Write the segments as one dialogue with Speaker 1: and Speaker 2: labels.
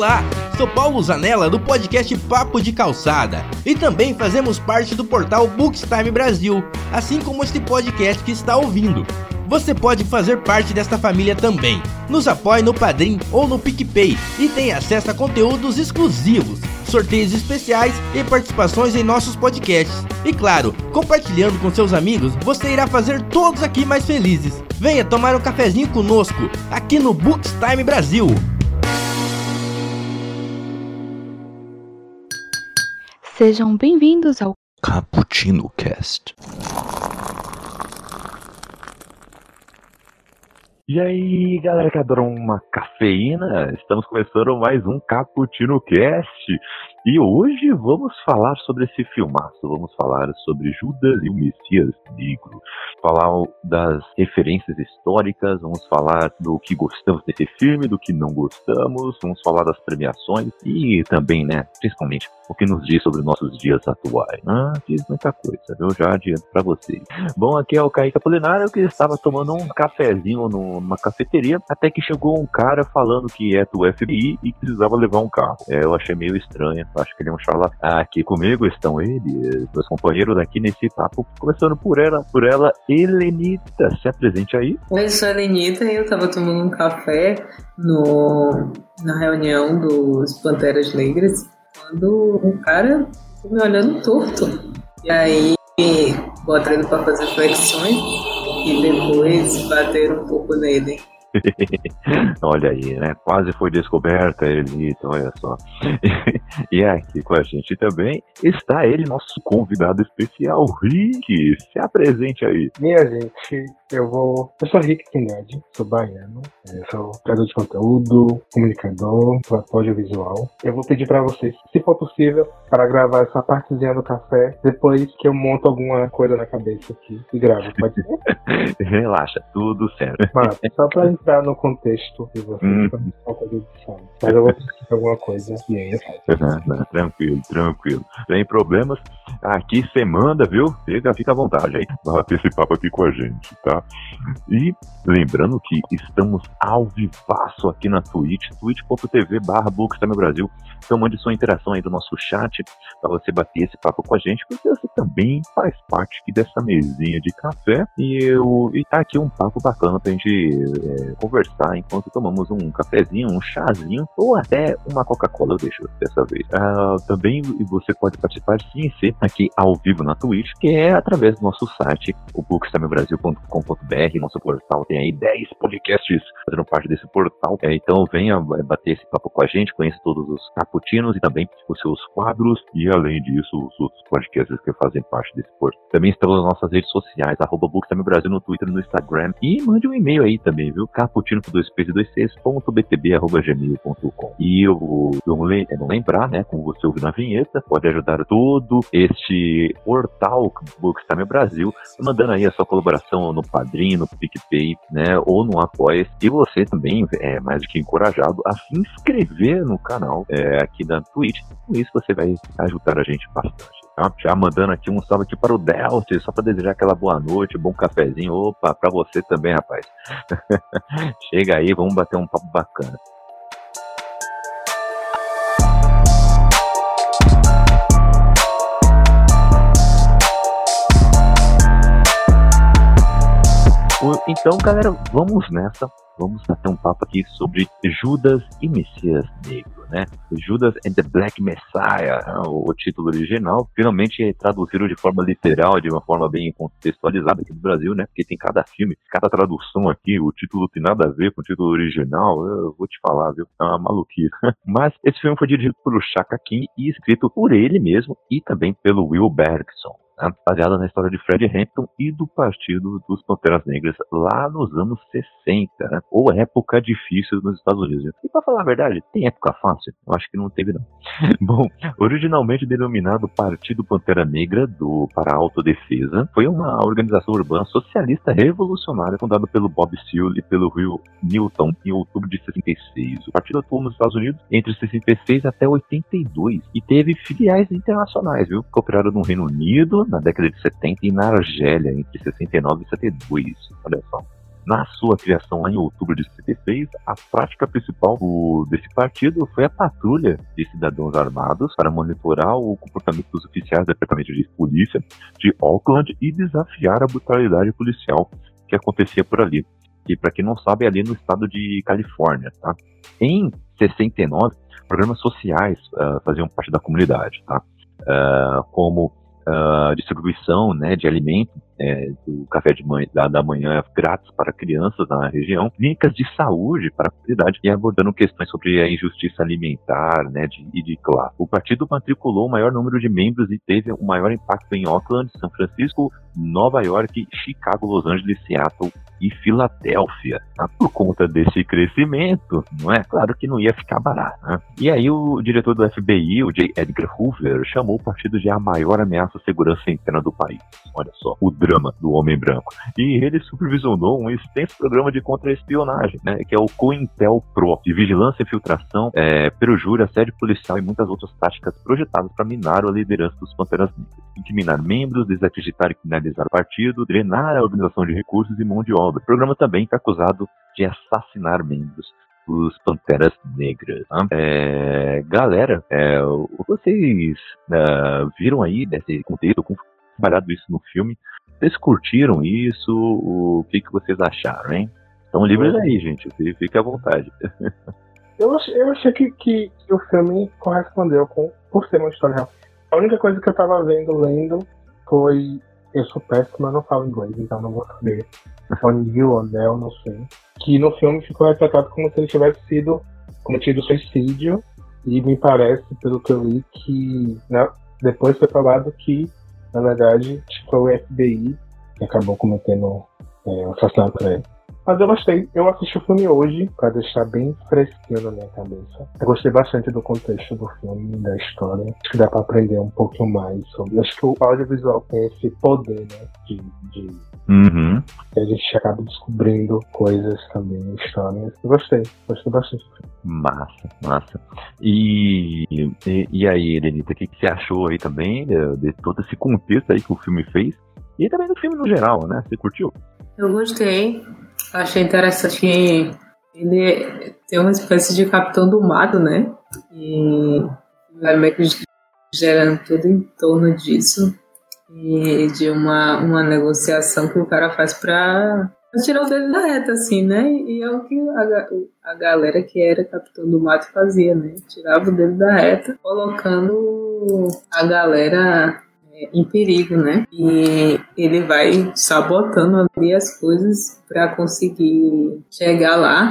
Speaker 1: Olá, sou Paulo Zanella do podcast Papo de Calçada e também fazemos parte do portal Bookstime Brasil, assim como este podcast que está ouvindo. Você pode fazer parte desta família também. Nos apoie no Padrim ou no PicPay e tem acesso a conteúdos exclusivos, sorteios especiais e participações em nossos podcasts. E claro, compartilhando com seus amigos, você irá fazer todos aqui mais felizes. Venha tomar um cafezinho conosco aqui no Bookstime Brasil.
Speaker 2: Sejam bem-vindos ao
Speaker 3: Cappuccino Cast.
Speaker 4: E aí, galera que adoram uma cafeína, estamos começando mais um Cappuccino Cast. E hoje vamos falar sobre esse filmaço, vamos falar sobre Judas e o Messias Negro, falar das referências históricas, vamos falar do que gostamos desse filme, do que não gostamos, vamos falar das premiações e também, né, principalmente, o que nos diz sobre nossos dias atuais. Ah, diz muita coisa, eu já adianto para vocês. Bom, aqui é o Kaique Apolinário que estava tomando um cafezinho numa cafeteria, até que chegou um cara falando que é do FBI e precisava levar um carro. É, eu achei meio estranho, acho que ele é charlatão. Aqui comigo estão eles, meus companheiros aqui nesse papo, começando por ela, por ela, Helenita. Se apresente aí.
Speaker 5: Oi, eu sou a Helenita e eu tava tomando um café no, na reunião dos Panteras Negras quando um cara me olhando torto. E aí ele pra fazer flexões e depois bateram um pouco nele.
Speaker 4: olha aí, né? Quase foi descoberta, Elito, olha só. e aqui com a gente também está ele, nosso convidado especial, Rick. Se apresente aí.
Speaker 6: Minha gente, eu vou. Eu sou Rick Kennedy, sou baiano, sou criador de conteúdo, comunicador, audiovisual. Eu vou pedir para vocês, se for possível, para gravar essa partezinha do café depois que eu monto alguma coisa na cabeça aqui e gravo, pode ser?
Speaker 4: Relaxa, tudo certo.
Speaker 6: Mas, só para entrar no contexto de vocês, hum. falta de edição. Mas eu vou precisar de alguma coisa e aí eu faço.
Speaker 4: tranquilo, tranquilo. Sem problemas. Aqui você manda, viu? Fica, fica à vontade aí. Bater esse papo aqui com a gente, tá? E lembrando que estamos ao vivaço aqui na Twitch, twitch.tv barra Brasil. Então mande sua interação aí do nosso chat para você bater esse papo com a gente, porque você também faz parte aqui dessa mesinha de café e, eu, e tá aqui um papo bacana pra gente é, conversar enquanto tomamos um cafezinho, um chazinho ou até uma Coca-Cola, eu deixo dessa vez. Uh, também você pode participar sim ser aqui ao vivo na Twitch, que é através do nosso site, o bookstamebrasil.com.br, nosso portal tem aí 10 podcasts fazendo parte desse portal. É, então venha bater esse papo com a gente, conheça todos os caputinos e também os seus quadros e além disso os outros podcasts que fazem parte desse portal. Também estamos nas nossas redes sociais, arroba Brasil no Twitter no Instagram e mande um e-mail aí também, viu? Caputino com dois p's e dois c's, ponto. E eu, não lembrar, né, como você ouviu na vinheta, pode ajudar todo este portal Bookstime Brasil, mandando aí a sua colaboração no Padrim, no PicPay, né, ou no Apoia. E você também é mais do que encorajado a se inscrever no canal é, aqui da Twitch. Com isso você vai ajudar a gente bastante. Tá? Já mandando aqui um salve aqui para o Delta, só para desejar aquela boa noite, bom cafezinho. Opa, para você também, rapaz. Chega aí, vamos bater um papo bacana. Então, galera, vamos nessa. Vamos bater um papo aqui sobre Judas e Messias Negro, né? Judas and the Black Messiah, né? o título original. Finalmente traduziram de forma literal, de uma forma bem contextualizada aqui no Brasil, né? Porque tem cada filme, cada tradução aqui, o título tem nada a ver com o título original. Eu vou te falar, viu? É uma maluquice. Mas esse filme foi dirigido por Chaka King e escrito por ele mesmo e também pelo Will Bergson baseada na história de Fred Hampton e do Partido dos Panteras Negras lá nos anos 60, né, ou época difícil nos Estados Unidos. E para falar a verdade, tem época fácil? Eu acho que não teve não. Bom, originalmente denominado Partido Pantera Negra do para a Autodefesa, foi uma organização urbana socialista revolucionária fundada pelo Bob Seale e pelo Will Newton em outubro de 66. O partido atuou nos Estados Unidos entre 66 até 82 e teve filiais internacionais, viu? Que operaram no Reino Unido, na década de 70 e na Argélia, entre 69 e 72. Olha só. Na sua criação lá em outubro de 66, a prática principal do, desse partido foi a patrulha de cidadãos armados para monitorar o comportamento dos oficiais do Departamento de Polícia de Auckland e desafiar a brutalidade policial que acontecia por ali. E para quem não sabe, é ali no estado de Califórnia, tá? Em 69, programas sociais uh, faziam parte da comunidade, tá? Uh, como uh, distribuição né, de alimento é, do café de da, da, manhã grátis para crianças na região, clínicas de saúde para a comunidade e abordando questões sobre a injustiça alimentar né, de, e de classe. O partido matriculou o maior número de membros e teve o maior impacto em Auckland, São Francisco, Nova York, Chicago, Los Angeles, Seattle e Filadélfia. Tá? Por conta desse crescimento, não é? Claro que não ia ficar barato. Né? E aí o diretor do FBI, o J. Edgar Hoover, chamou o partido de a maior ameaça à segurança interna do país. Olha só, o do homem branco. E ele supervisionou um extenso programa de contra-espionagem, né, que é o COINTELPRO, de vigilância e filtração, é, perjúria, assédio policial e muitas outras táticas projetadas para minar a liderança dos Panteras Negras. Incriminar membros, desacreditar e criminalizar o partido, drenar a organização de recursos e mão de obra. O programa também está acusado de assassinar membros dos Panteras Negras. Tá? É, galera, é, vocês é, viram aí desse contexto, trabalhado isso no filme, vocês curtiram isso? O que, que vocês acharam, hein? Estão livres aí, gente. Fique à vontade.
Speaker 6: Eu achei, eu achei que, que, o filme correspondeu com, por ser uma história real. A única coisa que eu tava vendo, lendo, foi. Eu sou péssimo, eu não falo inglês, então não vou saber. O'Neill ou Nell, não sei. Que no filme ficou retratado como se ele tivesse sido cometido suicídio. E me parece, pelo que eu li, que né, depois foi falado que na verdade, foi o FBI que acabou cometendo é, o assassinato ele. Mas eu gostei. Eu assisti o filme hoje para deixar bem fresquinho na minha cabeça. Eu gostei bastante do contexto do filme, da história. Acho que dá para aprender um pouquinho mais sobre. Acho que o audiovisual tem esse poder, né? De. de...
Speaker 4: Uhum.
Speaker 6: a gente acaba descobrindo coisas também, histórias. Eu gostei. Gostei bastante.
Speaker 4: Massa, massa. E, e, e aí, Elenita, o que, que você achou aí também de, de todo esse contexto aí que o filme fez? E também do filme no geral, né? Você curtiu?
Speaker 5: Eu gostei. Achei interessante que ele tem uma espécie de capitão do mato, né? E vai meio que gerando tudo em torno disso. E de uma, uma negociação que o cara faz pra tirar o dedo da reta, assim, né? E é o que a, a galera que era capitão do mato fazia, né? Tirava o dedo da reta, colocando a galera em perigo, né? E ele vai sabotando ali as coisas para conseguir chegar lá.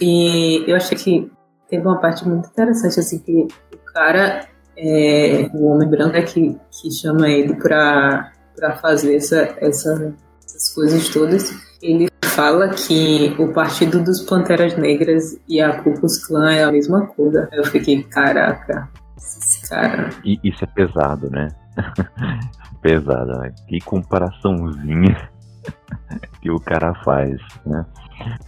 Speaker 5: E eu achei que teve uma parte muito interessante, assim, que o cara, é, o homem branco é que, que chama ele para fazer essa, essa, essas coisas todas. Ele fala que o Partido dos Panteras Negras e a Ku Klux Klan é a mesma coisa. Eu fiquei, caraca, esse cara.
Speaker 4: E isso é pesado, né? Pesada, né? Que comparaçãozinha que o cara faz, né?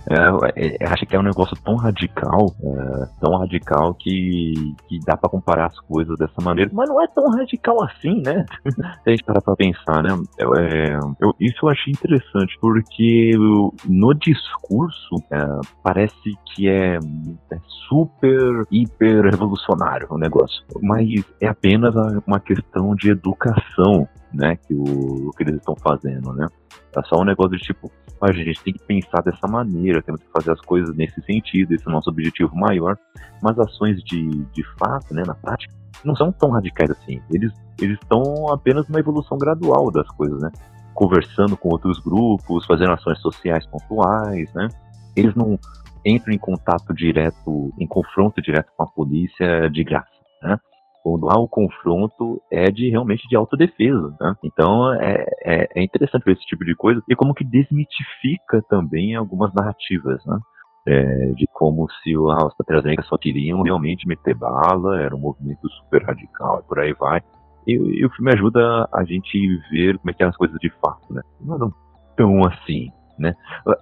Speaker 4: É, é, acho que é um negócio tão radical, é, tão radical que, que dá para comparar as coisas dessa maneira, mas não é tão radical assim, né? Se a gente parar pra pensar, né? É, eu, isso eu achei interessante, porque no discurso é, parece que é, é, super, hiper revolucionário o negócio, mas é apenas uma questão de educação, né? Que, o, que eles estão fazendo, né? É só um negócio de tipo, a gente tem que pensar dessa maneira, temos que fazer as coisas nesse sentido, esse é o nosso objetivo maior. Mas ações de, de fato, né, na prática, não são tão radicais assim. Eles eles estão apenas numa evolução gradual das coisas, né? Conversando com outros grupos, fazendo ações sociais pontuais, né? Eles não entram em contato direto, em confronto direto com a polícia de graça, né? Quando há o confronto é de realmente de autodefesa, né? Então é, é, é, interessante ver esse tipo de coisa e como que desmitifica também algumas narrativas, né? É, de como se ah, os Negras só queriam realmente meter bala, era um movimento super radical e por aí vai. E, e, o filme ajuda a gente ver como é que eram as coisas de fato, né? Não tão assim, né?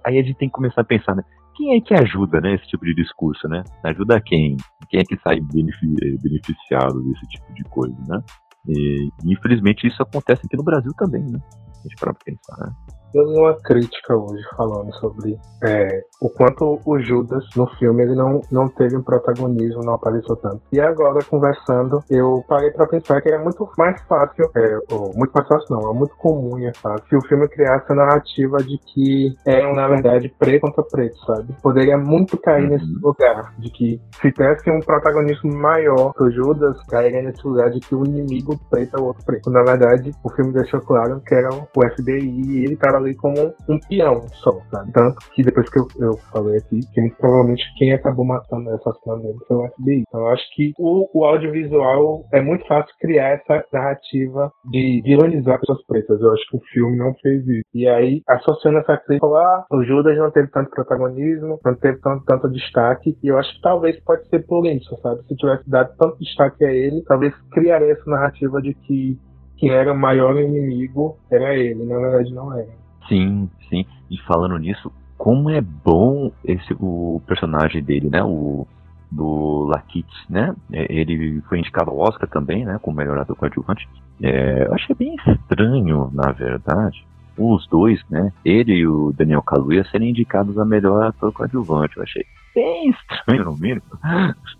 Speaker 4: Aí a gente tem que começar a pensar, né? Quem é que ajuda, né, esse tipo de discurso, né? Ajuda quem? Quem é que sai beneficiado desse tipo de coisa, né? E, infelizmente isso acontece aqui no Brasil também, né? A gente para pensar, né?
Speaker 6: Eu li uma crítica hoje falando sobre é, o quanto o Judas no filme ele não, não teve um protagonismo, não apareceu tanto. E agora, conversando, eu parei para pensar que era muito mais fácil, é, ou, muito mais fácil não, é muito comum e é fácil, se o filme criasse a narrativa de que eram, na verdade, preto contra preto, sabe? Poderia muito cair uhum. nesse lugar, de que se tivesse um protagonismo maior pro Judas, cairia nesse lugar de que o inimigo preto é o outro preto. Na verdade, o filme deixou claro que era o FBI e ele estava ali como um peão só, sabe? Tanto que depois que eu, eu falei aqui, que provavelmente quem acabou matando essa dele foi o FBI. Então eu acho que o, o audiovisual é muito fácil criar essa narrativa de vilanizar pessoas pretas. Eu acho que o filme não fez isso. E aí, associando essa crítica lá, o Judas não teve tanto protagonismo, não teve tanto, tanto destaque, e eu acho que talvez pode ser por isso, sabe? Se tivesse dado tanto destaque a ele, talvez criaria essa narrativa de que quem era o maior inimigo era ele, na verdade não era.
Speaker 4: Sim, sim. E falando nisso, como é bom esse o personagem dele, né? O do Lakit, né? É, ele foi indicado ao Oscar também, né? Como melhor ator coadjuvante. É, eu achei bem estranho, na verdade, os dois, né? Ele e o Daniel Kaluuya serem indicados a melhor ator coadjuvante. Eu achei bem estranho, no mínimo,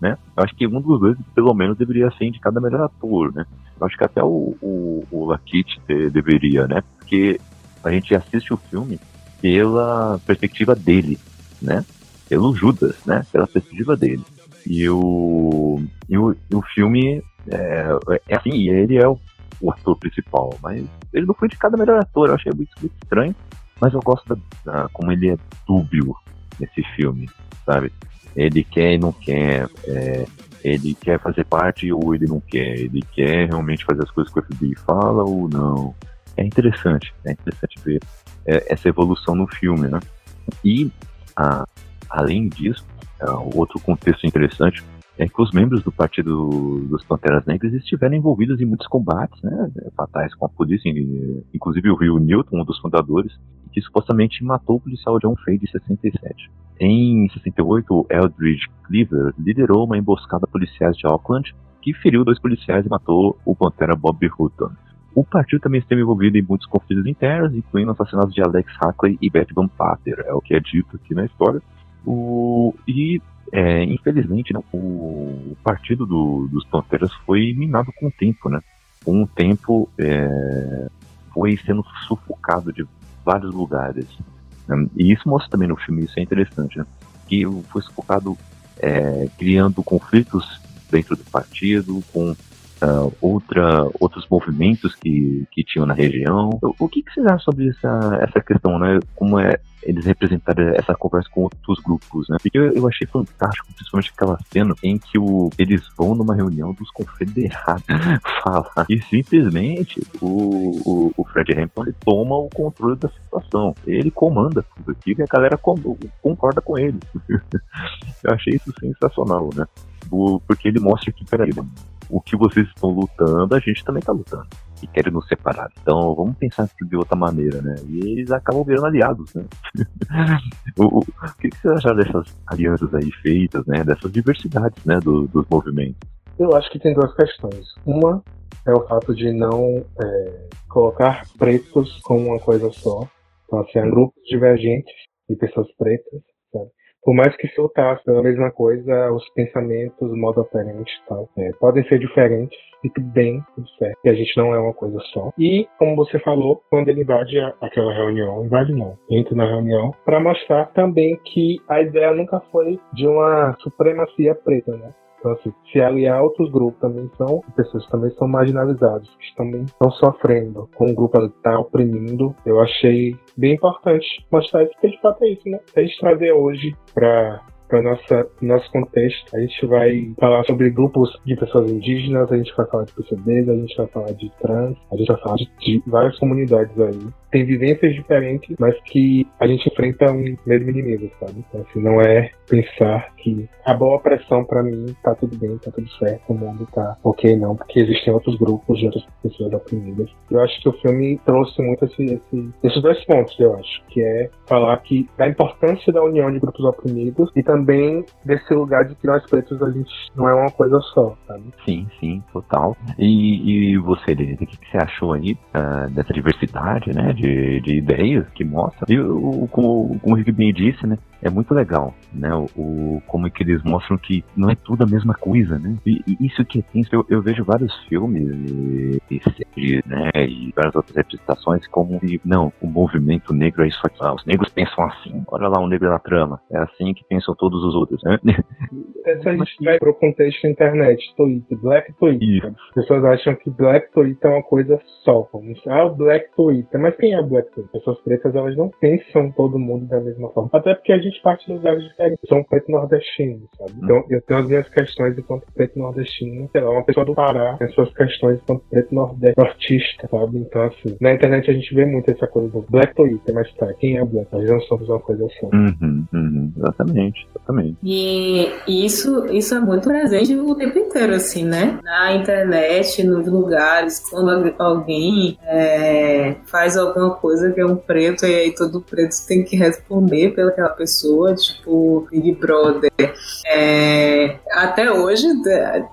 Speaker 4: né? Eu acho que um dos dois, pelo menos, deveria ser indicado a melhor ator, né? Eu acho que até o, o, o Lakit deveria, né? Porque a gente assiste o filme pela perspectiva dele, né? Pelo Judas, né? Pela perspectiva dele. E o, e o, e o filme é, é assim, ele é o, o, ator principal, mas ele não foi indicado a melhor ator, eu achei muito, muito estranho, mas eu gosto da, da, como ele é dúbio nesse filme, sabe? Ele quer e não quer, é, ele quer fazer parte ou ele não quer, ele quer realmente fazer as coisas que o FBI fala ou não. É interessante, é interessante ver é, essa evolução no filme, né? E, a, além disso, é, outro contexto interessante é que os membros do Partido dos Panteras Negras estiveram envolvidos em muitos combates né, fatais com a polícia, inclusive o Rio Newton, um dos fundadores, que supostamente matou o policial John Fay de 67. Em 68, Eldridge Cleaver liderou uma emboscada policiais de Auckland que feriu dois policiais e matou o Pantera Bob Hutton. O partido também esteve envolvido em muitos conflitos internos, incluindo assassinatos de Alex Hackley e Beth Pater, é o que é dito aqui na história. O, e, é, infelizmente, o, partido do, dos Panteras foi minado com o tempo, né? Com o tempo, é, foi sendo sufocado de vários lugares. Né? E isso mostra também no filme, isso é interessante, né? Que foi sufocado é, criando conflitos dentro do partido, com uh, outra, outros movimentos que, que tinham na região. O, o que, que vocês acham sobre essa, essa questão, né? Como é eles representaram essa conversa com outros grupos, né? Porque eu, eu achei fantástico, principalmente aquela cena em que o, eles vão numa reunião dos confederados falar e simplesmente o, o, o Fred Hampton ele toma o controle da situação. Ele comanda tudo aquilo e a galera com, concorda com ele. eu achei isso sensacional, né? Porque ele mostra que, peraí, o que vocês estão lutando, a gente também está lutando. E querem nos separar. Então vamos pensar de outra maneira, né? E eles acabam virando aliados, né? o, o, o, que, que vocês acharam dessas alianças aí feitas, né? Dessas diversidades, né? Do, dos movimentos?
Speaker 6: Eu acho que tem duas questões. Uma é o fato de não é, colocar pretos como uma coisa só. Então, assim, há grupos divergentes de pessoas pretas, sabe? Por mais que se lutasse pela mesma coisa, os pensamentos, o modo operante e tal, é, podem ser diferentes, fique bem, tudo certo, que a gente não é uma coisa só. E, como você falou, quando ele invade a, aquela reunião, invade não, entra na reunião, para mostrar também que a ideia nunca foi de uma supremacia preta, né? Então, assim, se aliar a outros grupos também são pessoas que também são marginalizadas, que também estão sofrendo com o grupo que está oprimindo, eu achei bem importante mostrar isso, porque de fato é isso, né? A gente trazer hoje para para nossa nosso contexto. A gente vai falar sobre grupos de pessoas indígenas, a gente vai falar de PCDs, a gente vai falar de trans, a gente vai falar de, de várias comunidades aí. Tem vivências diferentes, mas que a gente enfrenta um mesmo inimigo, sabe? Então, assim, não é pensar que a boa pressão para mim tá tudo bem, tá tudo certo, o mundo tá ok, não, porque existem outros grupos de outras pessoas oprimidas. Eu acho que o filme trouxe muito esse, esse, esses dois pontos, eu acho, que é falar que da importância da união de grupos oprimidos e também também desse lugar de que nós pretos a gente não é uma coisa só, sabe?
Speaker 4: Sim, sim, total. E, e você, Denise, o que, que você achou aí uh, dessa diversidade, né, de, de ideias que mostra? E o, como, como o Rick bem disse, né, é muito legal, né? O, o, como é que eles mostram que não é tudo a mesma coisa, né? E, e isso que é eu, eu, vejo vários filmes e, e séries, né? E várias outras representações como não, o movimento negro é isso aqui. Ah, os negros pensam assim. Olha lá o negro na trama. É assim que pensam todos os outros, né?
Speaker 6: Se a gente vai pro contexto internet, Twitter, Black Twitter. As pessoas acham que Black Twitter é uma coisa só. Como, ah, o Black Twitter. Mas quem é Black Twitter? Pessoas pretas, elas não pensam todo mundo da mesma forma. Até porque a gente parte de lugares diferentes. Eu sou um preto nordestino, sabe? Então eu tenho as minhas questões enquanto preto nordestino. Sei lá, uma pessoa do Pará tem suas questões enquanto preto nordestista, sabe? Então, assim, na internet a gente vê muito essa coisa do Black Twitter, mas tá, quem é Black? Nós não somos uma coisa só.
Speaker 4: Uhum, uhum, exatamente, exatamente.
Speaker 5: E isso, isso é muito presente o tempo inteiro, assim, né? Na internet, nos lugares, quando alguém é, faz alguma coisa que é um preto e aí todo preto tem que responder pelaquela pessoa, tipo Big Brother. É, até hoje,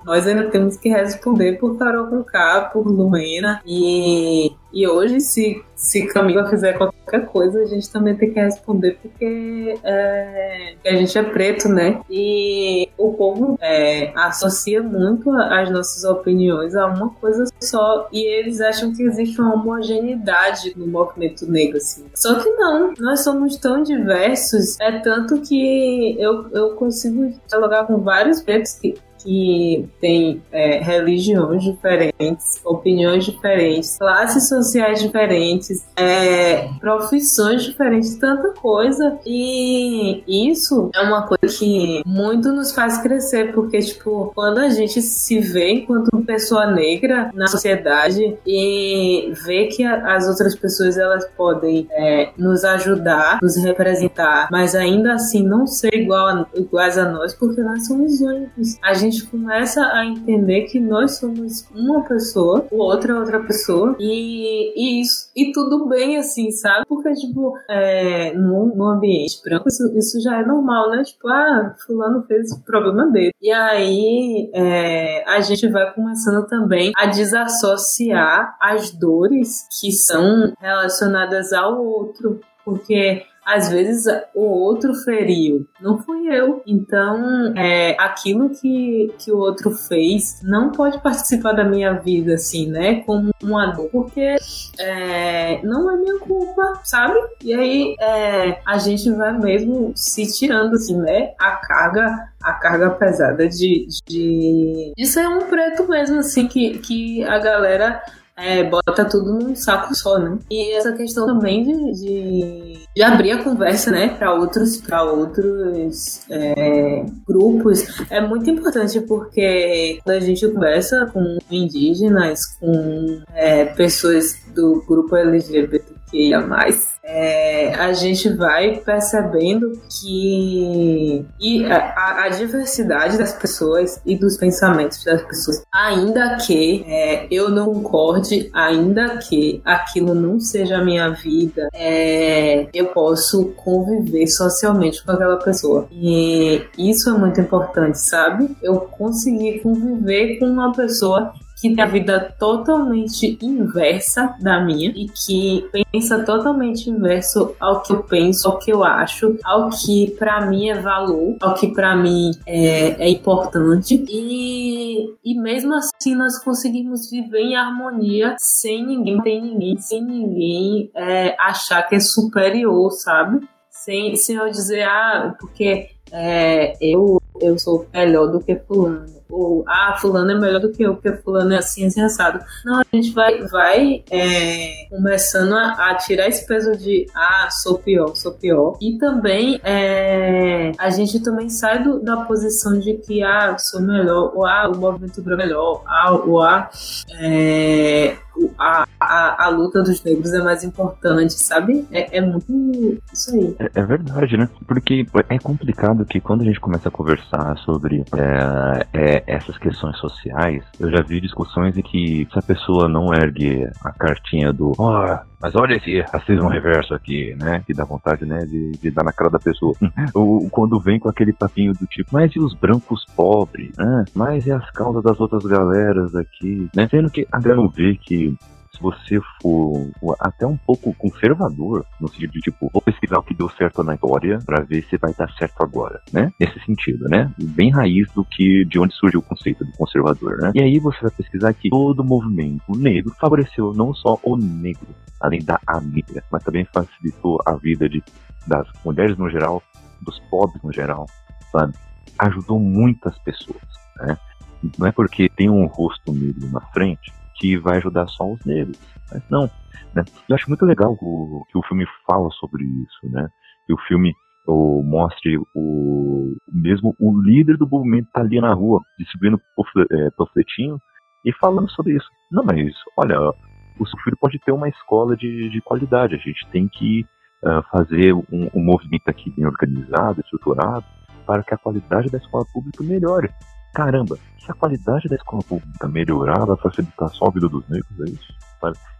Speaker 5: nós ainda temos que responder por Carol Conká, por Lumena e e hoje, se, se Camila fizer qualquer coisa, a gente também tem que responder porque é, a gente é preto, né? E o povo é, associa muito as nossas opiniões a uma coisa só e eles acham que existe uma homogeneidade no movimento negro, assim. Só que não, nós somos tão diversos, é tanto que eu, eu consigo dialogar com vários pretos que que tem é, religiões diferentes, opiniões diferentes, classes sociais diferentes, é, profissões diferentes, tanta coisa. E isso é uma coisa que muito nos faz crescer, porque, tipo, quando a gente se vê enquanto pessoa negra na sociedade e vê que a, as outras pessoas elas podem é, nos ajudar, nos representar, mas ainda assim não ser igual a, iguais a nós, porque nós somos únicos. A gente gente começa a entender que nós somos uma pessoa, o outro é outra pessoa, e, e isso, e tudo bem assim, sabe? Porque, tipo, é, no, no ambiente branco, isso, isso já é normal, né? Tipo, ah, fulano fez o problema dele. E aí é, a gente vai começando também a desassociar as dores que são relacionadas ao outro. Porque às vezes o outro feriu, não fui eu. Então, é, aquilo que, que o outro fez não pode participar da minha vida, assim, né? Como uma dor, porque é, não é minha culpa, sabe? E aí é, a gente vai mesmo se tirando, assim, né? A carga a carga pesada de, de, de ser um preto mesmo, assim, que, que a galera é, bota tudo num saco só, né? E essa questão também de, de, de abrir a conversa, né, para outros, pra outros é, grupos é muito importante porque quando a gente conversa com indígenas, com é, pessoas do grupo LGBTQIA+, é, a gente vai percebendo que e a, a, diversidade das pessoas e dos pensamentos das pessoas, ainda que é, eu não concorde, ainda que aquilo não seja a minha vida, é, eu posso conviver socialmente com aquela pessoa. E isso é muito importante, sabe? Eu conseguir conviver com uma pessoa que tem a vida totalmente inversa da minha e que pensa totalmente inverso ao que eu penso, ao que eu acho, ao que para mim é valor, ao que para mim é, é importante e, e mesmo assim nós conseguimos viver em harmonia sem ninguém ter ninguém, sem ninguém é, achar que é superior, sabe? Sem, sem eu dizer, ah, porque é, eu, eu sou melhor do que fulano ou ah, fulano é melhor do que eu, porque fulano é assim, assim, assado. Não, a gente vai, vai é, começando a, a, tirar esse peso de ah, sou pior, sou pior. E também é, a gente também sai do, da posição de que ah, sou melhor, ou ah, o movimento é melhor, ah, ou ah, é, a a, a luta dos negros é mais importante, sabe? É, é muito isso aí.
Speaker 4: É, é, verdade, né? Porque é complicado que quando a gente começa a conversar sobre é, é, essas questões sociais, eu já vi discussões em que se a pessoa não ergue a cartinha do oh, mas olha esse racismo reverso aqui, né? Que dá vontade, né? De, de dar na cara da pessoa. o, quando vem com aquele papinho do tipo, mas e os brancos pobres, né? Mas e as causas das outras galeras aqui, né? Sendo que a galera vê que você for até um pouco conservador, no sentido de tipo, vou pesquisar o que deu certo na história para ver se vai dar certo agora, né? Nesse sentido, né? Bem raiz do que de onde surgiu o conceito do conservador, né? E aí você vai pesquisar que todo movimento negro favoreceu não só o negro, além da amiga, mas também facilitou a vida de, das mulheres no geral, dos pobres no geral, sabe? Ajudou muitas pessoas, né? Não é porque tem um rosto negro na frente que vai ajudar só os negros, mas não. Né? Eu acho muito legal o, que o filme fala sobre isso, né? Que o filme ou mostre o mesmo o líder do movimento tá ali na rua distribuindo é, panfletinho e falando sobre isso. Não, mas olha, o seu filho pode ter uma escola de, de qualidade. A gente tem que uh, fazer um, um, movimento aqui bem organizado, estruturado, para que a qualidade da escola pública melhore. Caramba, se a qualidade da escola pública melhorar, vai facilitar só a vida dos negros, é isso?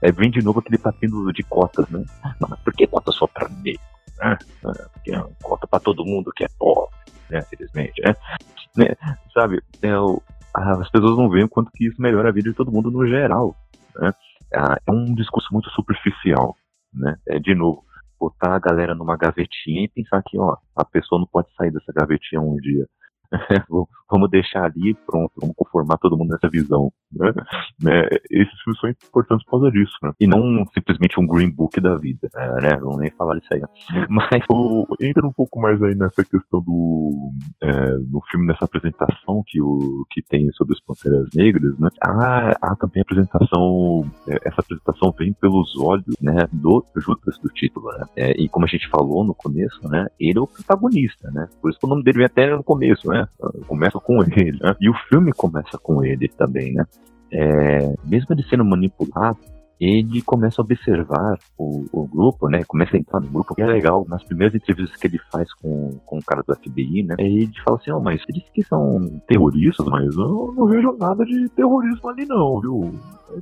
Speaker 4: É, vem de novo aquele papinho de cotas, né? Não, mas por que cota só para negro? Né? É, porque é cota para todo mundo que é pobre, né? Infelizmente, né? né? Sabe, é, o, as pessoas não veem o quanto que isso melhora a vida de todo mundo no geral, né? Ah, é um discurso muito superficial, né? É, de novo, botar a galera numa gavetinha e pensar que, ó, a pessoa não pode sair dessa gavetinha um dia. vamos deixar ali pronto, vamos conformar todo mundo nessa visão. Né? né? Esses filmes são importantes por causa disso, né? E não simplesmente um green book da vida, né? Vamos nem falar disso aí. Mas
Speaker 7: o, entra um pouco mais aí nessa questão do é, no filme nessa apresentação que o que tem sobre as Panteras Negras, né? Há, há também a apresentação, é, essa apresentação vem pelos olhos, né? Do Judas do título, né? É, e como a gente falou no começo, né? Ele é o protagonista, né? Por isso que o nome dele vem até no começo, né? Começa com ele, né? E o filme começa com ele também, né? É, mesmo ele sendo manipulado, ele começa a observar o, o, grupo, né? Começa a entrar no grupo, que é legal. Nas primeiras entrevistas que ele faz com, com o cara do FBI, né? Ele fala assim, oh, mas eles que são terroristas, mas eu não vejo nada de terrorismo ali não, viu?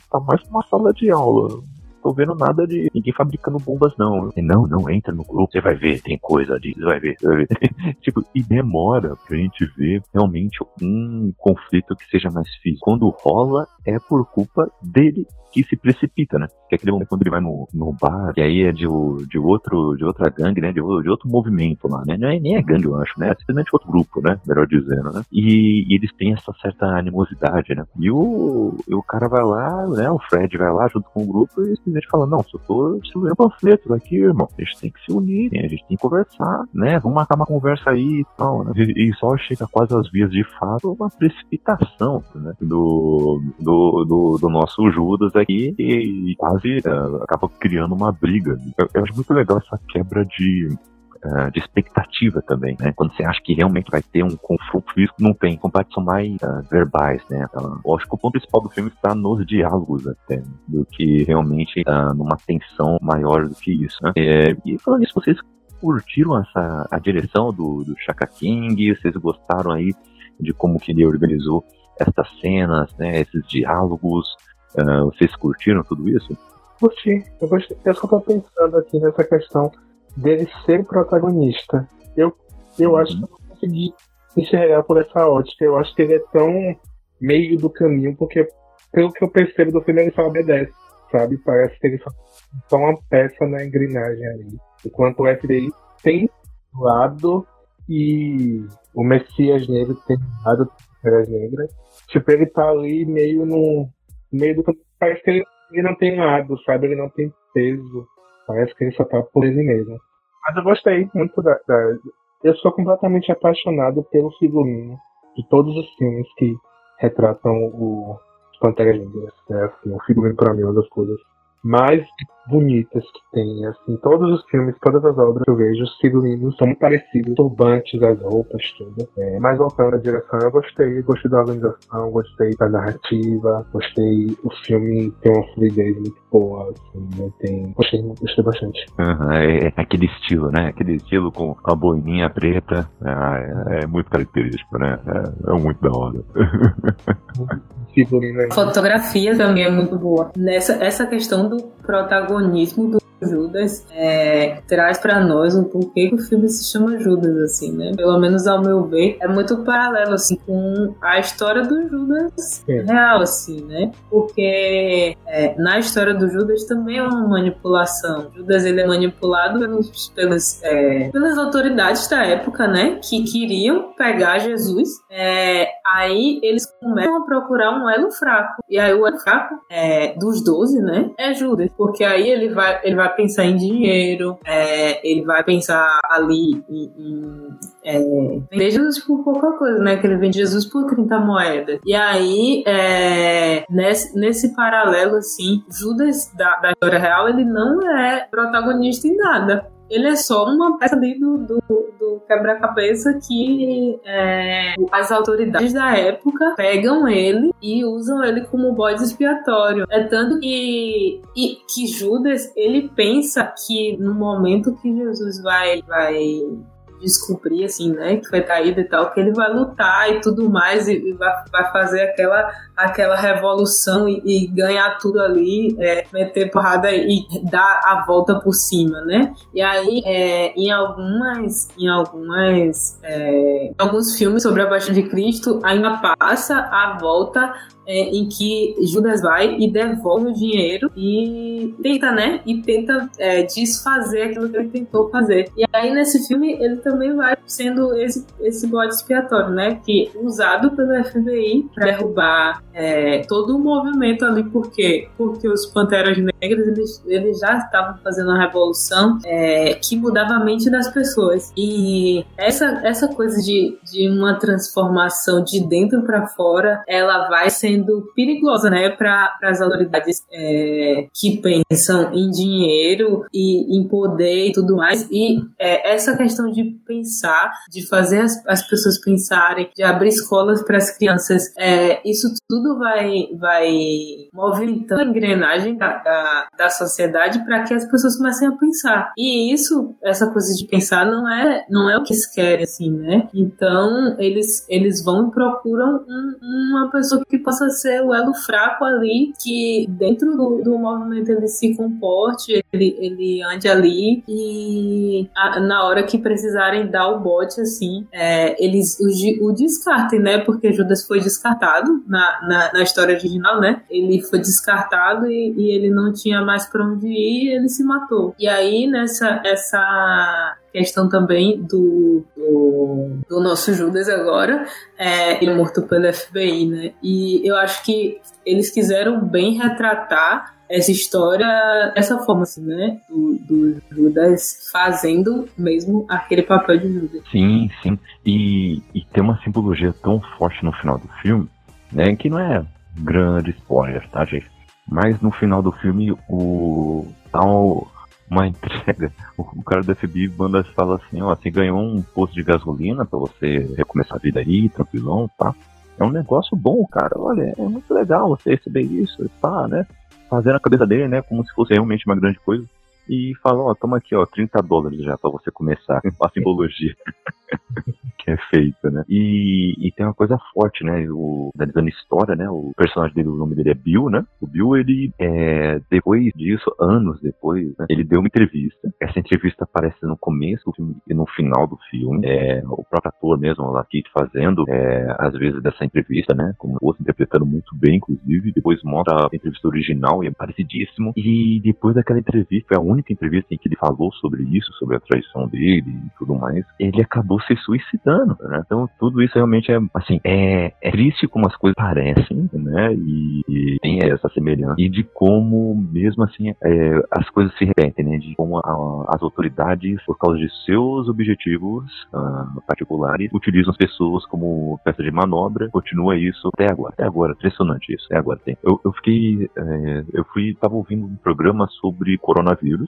Speaker 7: Tá mais uma sala de aula tô vendo nada de ninguém fabricando bombas, não. E não, não, entra no grupo, você vai ver, tem coisa disso, vai ver, vai ver. tipo, e demora pra gente ver realmente um conflito que seja mais físico. Quando rola, é por culpa dele que se precipita, né? Que é aquele momento quando ele vai no, no bar, e aí é de, de, outro, de outra gangue, né? De, de outro movimento lá, né? Não é, nem é gangue, eu acho, né? É simplesmente outro grupo, né? Melhor dizendo, né? E, e eles têm essa certa animosidade, né? E o, e o cara vai lá, né? O Fred vai lá junto com o grupo e simplesmente fala, não, eu tô distribuindo panfletos aqui, irmão, a gente tem que se unir, né? a gente tem que conversar, né? Vamos marcar uma conversa aí e tal, né? E, e só chega quase às vias de fato uma precipitação, né? Do, do, do, do nosso Judas aqui e, quase uh, acaba criando uma briga. Eu, eu, acho muito legal essa quebra de. Uh, de expectativa também, né? Quando você acha que realmente vai ter um confronto físico, não tem. Combates são mais uh, verbais, né? Então, eu acho que o ponto principal do filme está nos diálogos até, do que realmente uh, numa tensão maior do que isso, né? É, e falando isso, vocês curtiram essa a direção do, do Chaka King? Vocês gostaram aí de como que ele organizou essas cenas, né? Esses diálogos? Uh, vocês curtiram tudo isso?
Speaker 6: Curti. Eu gostei. Eu só tô pensando aqui nessa questão dele ser protagonista. Eu, eu uhum. acho que eu não consegui enxergar por essa ótica. Eu acho que ele é tão meio do caminho, porque pelo que eu percebo do filme, ele só obedece, sabe? Parece que ele só, só uma peça na engrenagem ali. Enquanto o FBI tem lado e o Messias Negro tem lado Messias Negras. Tipo, ele tá ali meio no, meio do parece que ele, ele não tem lado, sabe? Ele não tem peso. Parece que ele só tá por ele mesmo. Mas eu gostei muito da, da. Eu sou completamente apaixonado pelo figurino de todos os filmes que retratam o Pantera Negras. É assim, o figurino pra mim é uma das coisas mais bonitas que tem, assim, todos os filmes, todas as obras que eu vejo, os figurinos são parecidos, turbantes, as roupas, tudo. É, mas voltando à direção, eu gostei, gostei da organização, gostei da narrativa, gostei, o filme tem uma fluidez muito boa, assim, né? tem, gostei, gostei bastante.
Speaker 4: Uhum, é, é, aquele estilo, né? Aquele estilo com a boininha preta, é, é muito característico, né? É, é muito da hora.
Speaker 5: A fotografia também é muito boa. Nessa essa questão do protagonismo do Judas é, traz para nós um porquê que o filme se chama Judas, assim, né? Pelo menos ao meu ver, é muito paralelo, assim, com a história do Judas é. real, assim, né? Porque é, na história do Judas também é uma manipulação. Judas, ele é manipulado pelos, pelas, é, pelas autoridades da época, né? Que queriam pegar Jesus. É, aí eles começam a procurar um elo fraco. E aí o elo fraco é, dos doze, né? É Judas. Porque aí ele vai, ele vai vai pensar em dinheiro, é, ele vai pensar ali em, em é, vender Jesus por pouca coisa, né? Que ele vende Jesus por 30 moedas. E aí, é, nesse, nesse paralelo, assim, Judas da, da história real, ele não é protagonista em nada ele é só uma peça ali do, do, do quebra-cabeça que é, as autoridades da época pegam ele e usam ele como bode expiatório. É tanto que, e, que Judas ele pensa que no momento que Jesus vai, vai descobrir, assim, né, que foi traído e tal, que ele vai lutar e tudo mais, e, e vai, vai fazer aquela, aquela revolução e, e ganhar tudo ali, é, meter porrada e dar a volta por cima, né? E aí, é, em algumas, em algumas, é, alguns filmes sobre a Paixão de Cristo, ainda passa a volta é, em que Judas vai e devolve o dinheiro e tenta, né? E tenta é, desfazer aquilo que ele tentou fazer. E aí nesse filme ele também vai sendo esse, esse bode expiatório, né? Que usado pelo FBI para derrubar é, todo o movimento ali. Por quê? Porque os Panteras Negras eles, eles já estavam fazendo uma revolução é, que mudava a mente das pessoas. E essa, essa coisa de, de uma transformação de dentro para fora, ela vai sendo sendo perigosa, né, para as autoridades é, que pensam em dinheiro e em poder e tudo mais. E é, essa questão de pensar, de fazer as, as pessoas pensarem, de abrir escolas para as crianças, é, isso tudo vai, vai movimentando a engrenagem da, da, da sociedade para que as pessoas comecem a pensar. E isso, essa coisa de pensar, não é, não é o que eles querem, assim, né? Então, eles, eles vão e procuram um, uma pessoa que possa ser o elo fraco ali, que dentro do, do movimento ele se comporte, ele, ele ande ali e a, na hora que precisarem dar o bote, assim, é, eles o, o, descartem, né? Porque Judas foi descartado na, na, na história original, né? Ele foi descartado e, e ele não tinha mais para onde ir, ele se matou. E aí, nessa essa questão também do, do, do, nosso Judas agora, é, ele é morto pelo FBI, né? E eu acho que eles quiseram bem retratar essa história dessa forma, assim, né? Do, do, Judas fazendo mesmo aquele papel de Judas.
Speaker 4: Sim, sim. E, e tem uma simbologia tão forte no final do filme, né? Que não é grande spoiler, tá, gente? Mas no final do filme, o tal uma entrega. O cara do FBI manda fala assim, ó, você ganhou um posto de gasolina para você recomeçar a vida aí, tranquilão, tá? É um negócio bom, cara. Olha, é muito legal você receber isso, tá, né? Fazendo a cabeça dele, né, como se fosse realmente uma grande coisa. E fala, ó, toma aqui, ó, 30 dólares já para você começar a simbologia. que é feita, né? E, e tem uma coisa forte, né? O, dando história, né? O personagem dele, o nome dele é Bill, né? O Bill, ele, é, depois disso, anos depois, né, ele deu uma entrevista. Essa entrevista aparece no começo do filme e no final do filme. É, o próprio ator mesmo, o Lakeith, fazendo, é, às vezes, dessa entrevista, né? Como fosse interpretando muito bem, inclusive. Depois mostra a entrevista original e é parecidíssimo. E depois daquela entrevista, foi a única única entrevista em que ele falou sobre isso, sobre a traição dele e tudo mais, ele acabou se suicidando, né? Então tudo isso realmente é, assim, é, é triste como as coisas parecem, né? E, e tem essa semelhança. E de como, mesmo assim, é, as coisas se repetem, né? De como a, as autoridades, por causa de seus objetivos uh, particulares, utilizam as pessoas como peça de manobra. Continua isso até agora. Até agora, impressionante isso. Até agora tem. Eu, eu fiquei, é, eu fui, tava ouvindo um programa sobre coronavírus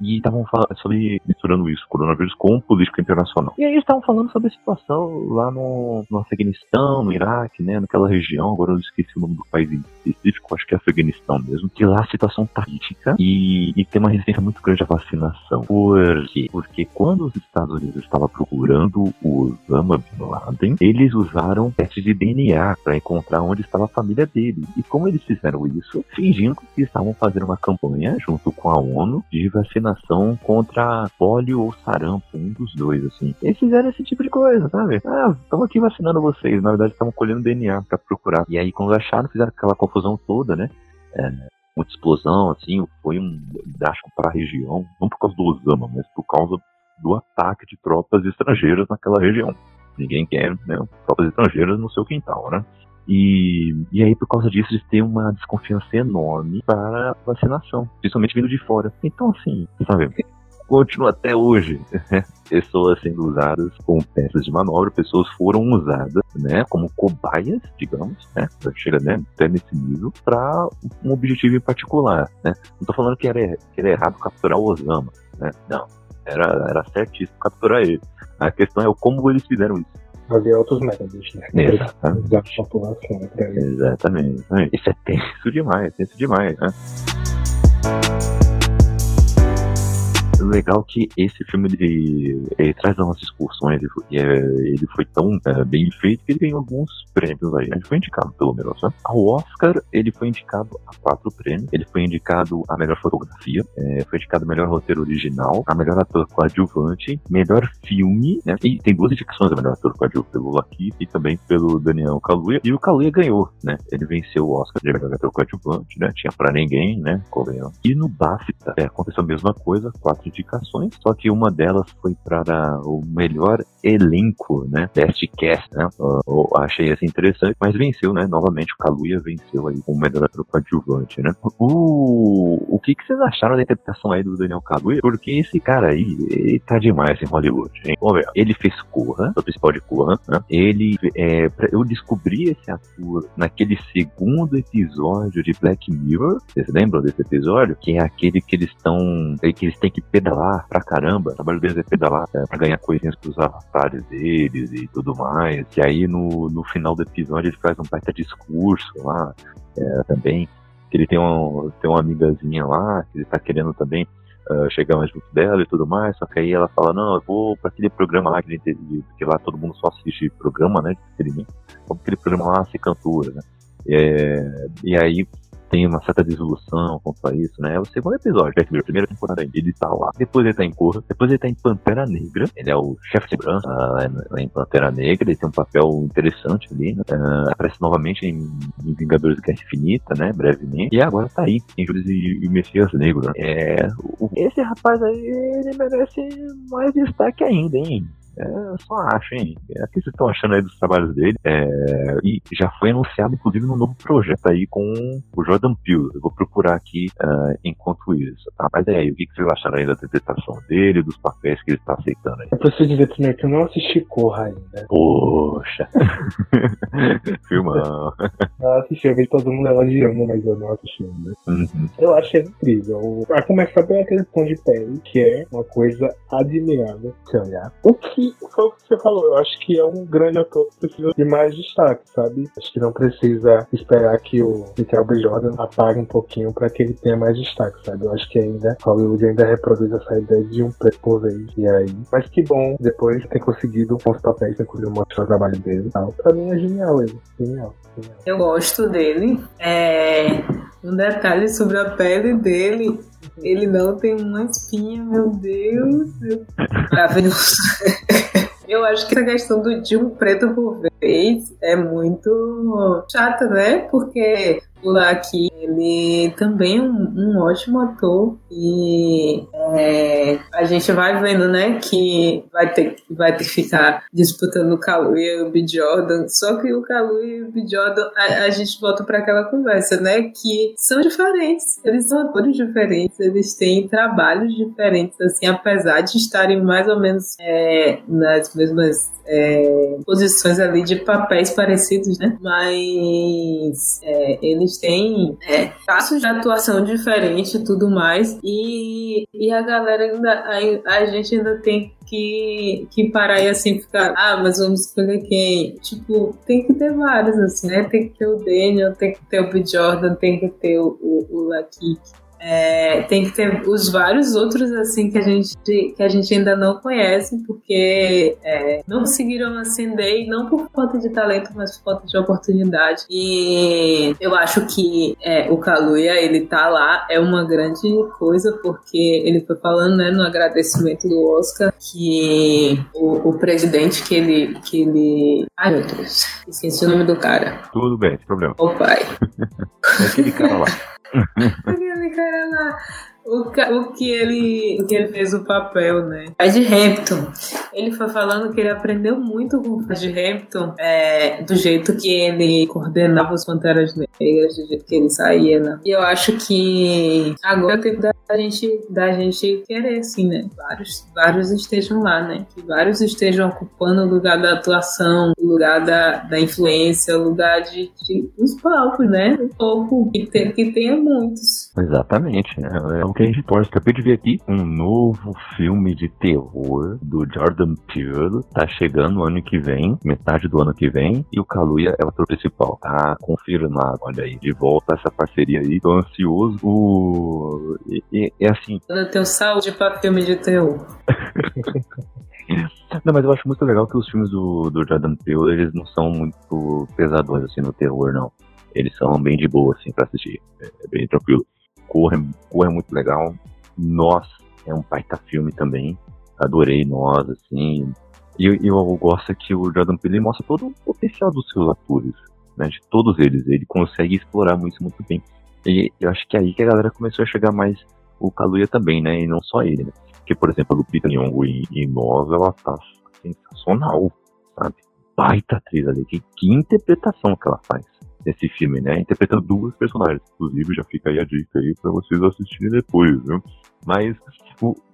Speaker 4: e estavam sobre misturando isso, coronavírus com política internacional. E aí estavam falando sobre a situação lá no, no Afeganistão, no Iraque, né, naquela região, agora eu esqueci o nome do país específico, acho que é Afeganistão mesmo, que lá a situação tá crítica e, e tem uma resistência muito grande à vacinação. Por quê? Porque quando os Estados Unidos estavam procurando o Osama Bin Laden, eles usaram testes de DNA para encontrar onde estava a família dele. E como eles fizeram isso? Fingindo que estavam fazendo uma campanha junto com a ONU de vacinação vacinação contra polio ou sarampo, um dos dois, assim. Eles fizeram esse tipo de coisa, sabe? Ah, estamos aqui vacinando vocês. Na verdade, estavam colhendo DNA para procurar. E aí, quando acharam, fizeram aquela confusão toda, né? É, muita explosão, assim, foi um acho para a região, não por causa do Osama, mas por causa do ataque de tropas estrangeiras naquela região. Ninguém quer, né, tropas estrangeiras no seu quintal, né? E, e aí, por causa disso, eles têm uma desconfiança enorme para vacinação, principalmente vindo de fora. Então, assim, sabe, continua até hoje. Né? pessoas sendo usadas como peças de manobra, pessoas foram usadas, né, como cobaias, digamos, né, chega né, até nesse nível, para um objetivo em particular, né. Não estou falando que era, que era errado capturar o Osama, né, não, era, era certíssimo capturar ele. A questão é como eles fizeram isso
Speaker 6: havia outros métodos, né?
Speaker 4: Exatamente. Da população, né? Exatamente. Isso é tenso demais, tenso demais, né? Legal que esse filme ele, ele traz umas discussões e é, ele foi tão é, bem feito que ele ganhou alguns prêmios aí. Ele foi indicado, pelo menos. Né? Ao Oscar, ele foi indicado a quatro prêmios. Ele foi indicado a melhor fotografia, é, foi indicado a melhor roteiro original, a melhor ator coadjuvante, melhor filme, né? E tem duas indicações a melhor ator coadjuvante, pelo Lucky e também pelo Daniel Kaluuya. E o Kaluuya ganhou, né? Ele venceu o Oscar de melhor ator coadjuvante, né? Tinha pra ninguém, né? E no BAFTA, é, aconteceu a mesma coisa, quatro indicações, só que uma delas foi para o melhor elenco, né? Best Cast, né? Eu, eu achei assim interessante, mas venceu, né? Novamente o Kaluuya venceu aí com o melhor ator coadjuvante, né? O, o que, que vocês acharam da interpretação aí do Daniel Kaluuya? Porque esse cara aí, ele tá demais em Hollywood, hein? Vamos ver. Ele fez Corra, o principal de Corra, né? Ele, é, eu descobri esse ator naquele segundo episódio de Black Mirror, vocês lembram desse episódio? Que é aquele que eles estão, que eles têm que pedalar pra caramba, o trabalho deles é pedalar é, pra ganhar coisinhas pros avatares deles e tudo mais. E aí no, no final do episódio ele faz um baita discurso lá é, também. Ele tem, um, tem uma amigazinha lá, que ele tá querendo também uh, chegar mais junto dela e tudo mais. Só que aí ela fala: Não, eu vou pra aquele programa lá, que, que lá todo mundo só assiste programa, né? De. Vou pra aquele programa lá ser cantora, né? É, e aí tem uma certa desilusão quanto a isso, né? É o segundo episódio, é a primeira temporada aí. Ele tá lá, depois ele tá em Corra, depois ele tá em Pantera Negra, ele é o chefe de segurança uh, em Pantera Negra, ele tem um papel interessante ali, né? Uh, aparece novamente em, em Vingadores Guerra Infinita, né? Brevemente, e agora tá aí, em Judas e, Messias Negro, né? É, o, esse rapaz aí, ele merece mais destaque ainda, hein? É, eu só acho, hein? É, o que vocês estão achando aí dos trabalhos dele? É, e já foi anunciado, inclusive, um novo projeto aí com o Jordan Peele. Eu vou procurar aqui uh, enquanto isso, tá? Mas é aí, o que vocês acharam aí da interpretação dele, dos papéis que ele está aceitando aí?
Speaker 6: Eu preciso dizer também que eu não assisti Corra ainda.
Speaker 4: Poxa! Filmão!
Speaker 6: eu assisti, eu vejo todo mundo elogiando, mas eu não assisti ainda. Uhum. Eu achei incrível. A começar pela questão de pele, que é uma coisa admirável se olhar. O que foi o que você falou. Eu acho que é um grande ator que precisa de mais destaque, sabe? Acho que não precisa esperar que o Michael B. Jordan apague um pouquinho para que ele tenha mais destaque, sabe? Eu acho que ainda Hollywood ainda reproduz essa ideia de um preto por vez. E aí. Mas que bom depois ter conseguido os papéis, ter conseguido mostrar o trabalho dele e tal. Pra mim é genial ele. Genial. genial.
Speaker 5: Eu gosto dele. É. Um detalhe sobre a pele dele ele não tem uma espinha, meu Deus. Maravilhoso. Eu acho que essa questão do, de um preto por vez é muito chata, né? Porque o Laki, ele também é um, um ótimo ator e é, a gente vai vendo, né, que vai ter, vai ter que ficar disputando o Kalu e o B. Jordan, só que o Kalu e o B. Jordan, a, a gente volta para aquela conversa, né, que são diferentes, eles são atores diferentes, eles têm trabalhos diferentes, assim, apesar de estarem mais ou menos é, nas mesmas é, posições ali de papéis parecidos, né? Mas é, eles têm é, traços de atuação diferentes e tudo mais. E, e a galera ainda. A, a gente ainda tem que, que parar e assim ficar, ah, mas vamos escolher quem? Tipo, tem que ter vários, assim, né? Tem que ter o Daniel, tem que ter o B. Jordan, tem que ter o, o, o. É, tem que ter os vários outros assim que a gente que a gente ainda não conhece porque é, não conseguiram ascender e não por falta de talento mas por falta de oportunidade. E eu acho que é, o Kaluuya ele tá lá é uma grande coisa porque ele foi falando né, no agradecimento do Oscar que o, o presidente que ele que ele ai meu Deus esqueci o nome do cara.
Speaker 4: Tudo bem sem problema.
Speaker 5: O pai.
Speaker 4: É aquele cara lá.
Speaker 5: Aquele cara lá. O, o, que ele, o que ele fez o papel, né? Ed Hampton. Ele foi falando que ele aprendeu muito com o Ed Hampton é, do jeito que ele coordenava os Panteras Negras, do jeito que ele saía, né? E eu acho que agora é o tempo da gente, da gente querer, assim, né? Vários, vários estejam lá, né? Que vários estejam ocupando o lugar da atuação, o lugar da, da influência, o lugar de, de dos palcos, né? Um pouco que, tem, que tenha muitos.
Speaker 4: Exatamente. Né? É o que a gente torce. Acabei de ver aqui um novo filme de terror do Jordan Peele. Tá chegando no ano que vem, metade do ano que vem. E o Kaluuya é o ator principal. Tá confirmado. Olha aí, de volta essa parceria aí. Tô ansioso. O... E, é assim.
Speaker 5: Eu tenho saúde pra filme de terror.
Speaker 4: Não, mas eu acho muito legal que os filmes do, do Jordan Peele, eles não são muito pesadões, assim, no terror, não. Eles são bem de boa, assim, pra assistir. É, é bem tranquilo. Corra é muito legal. Nós é um baita filme também. Adorei Nós, assim. E eu, eu gosto que o Jordan Peele mostra todo o potencial dos seus atores, né? De todos eles. Ele consegue explorar muito, muito bem. E eu acho que é aí que a galera começou a chegar mais o Kaluuya também, né? E não só ele, né? Porque, por exemplo, a Lupita Nyong'o em, em Nós, ela tá sensacional, sabe? Baita atriz ali. Que, que interpretação que ela faz nesse filme, né? Interpretando duas personagens. Inclusive, já fica aí a dica aí pra vocês assistirem depois, viu? Mas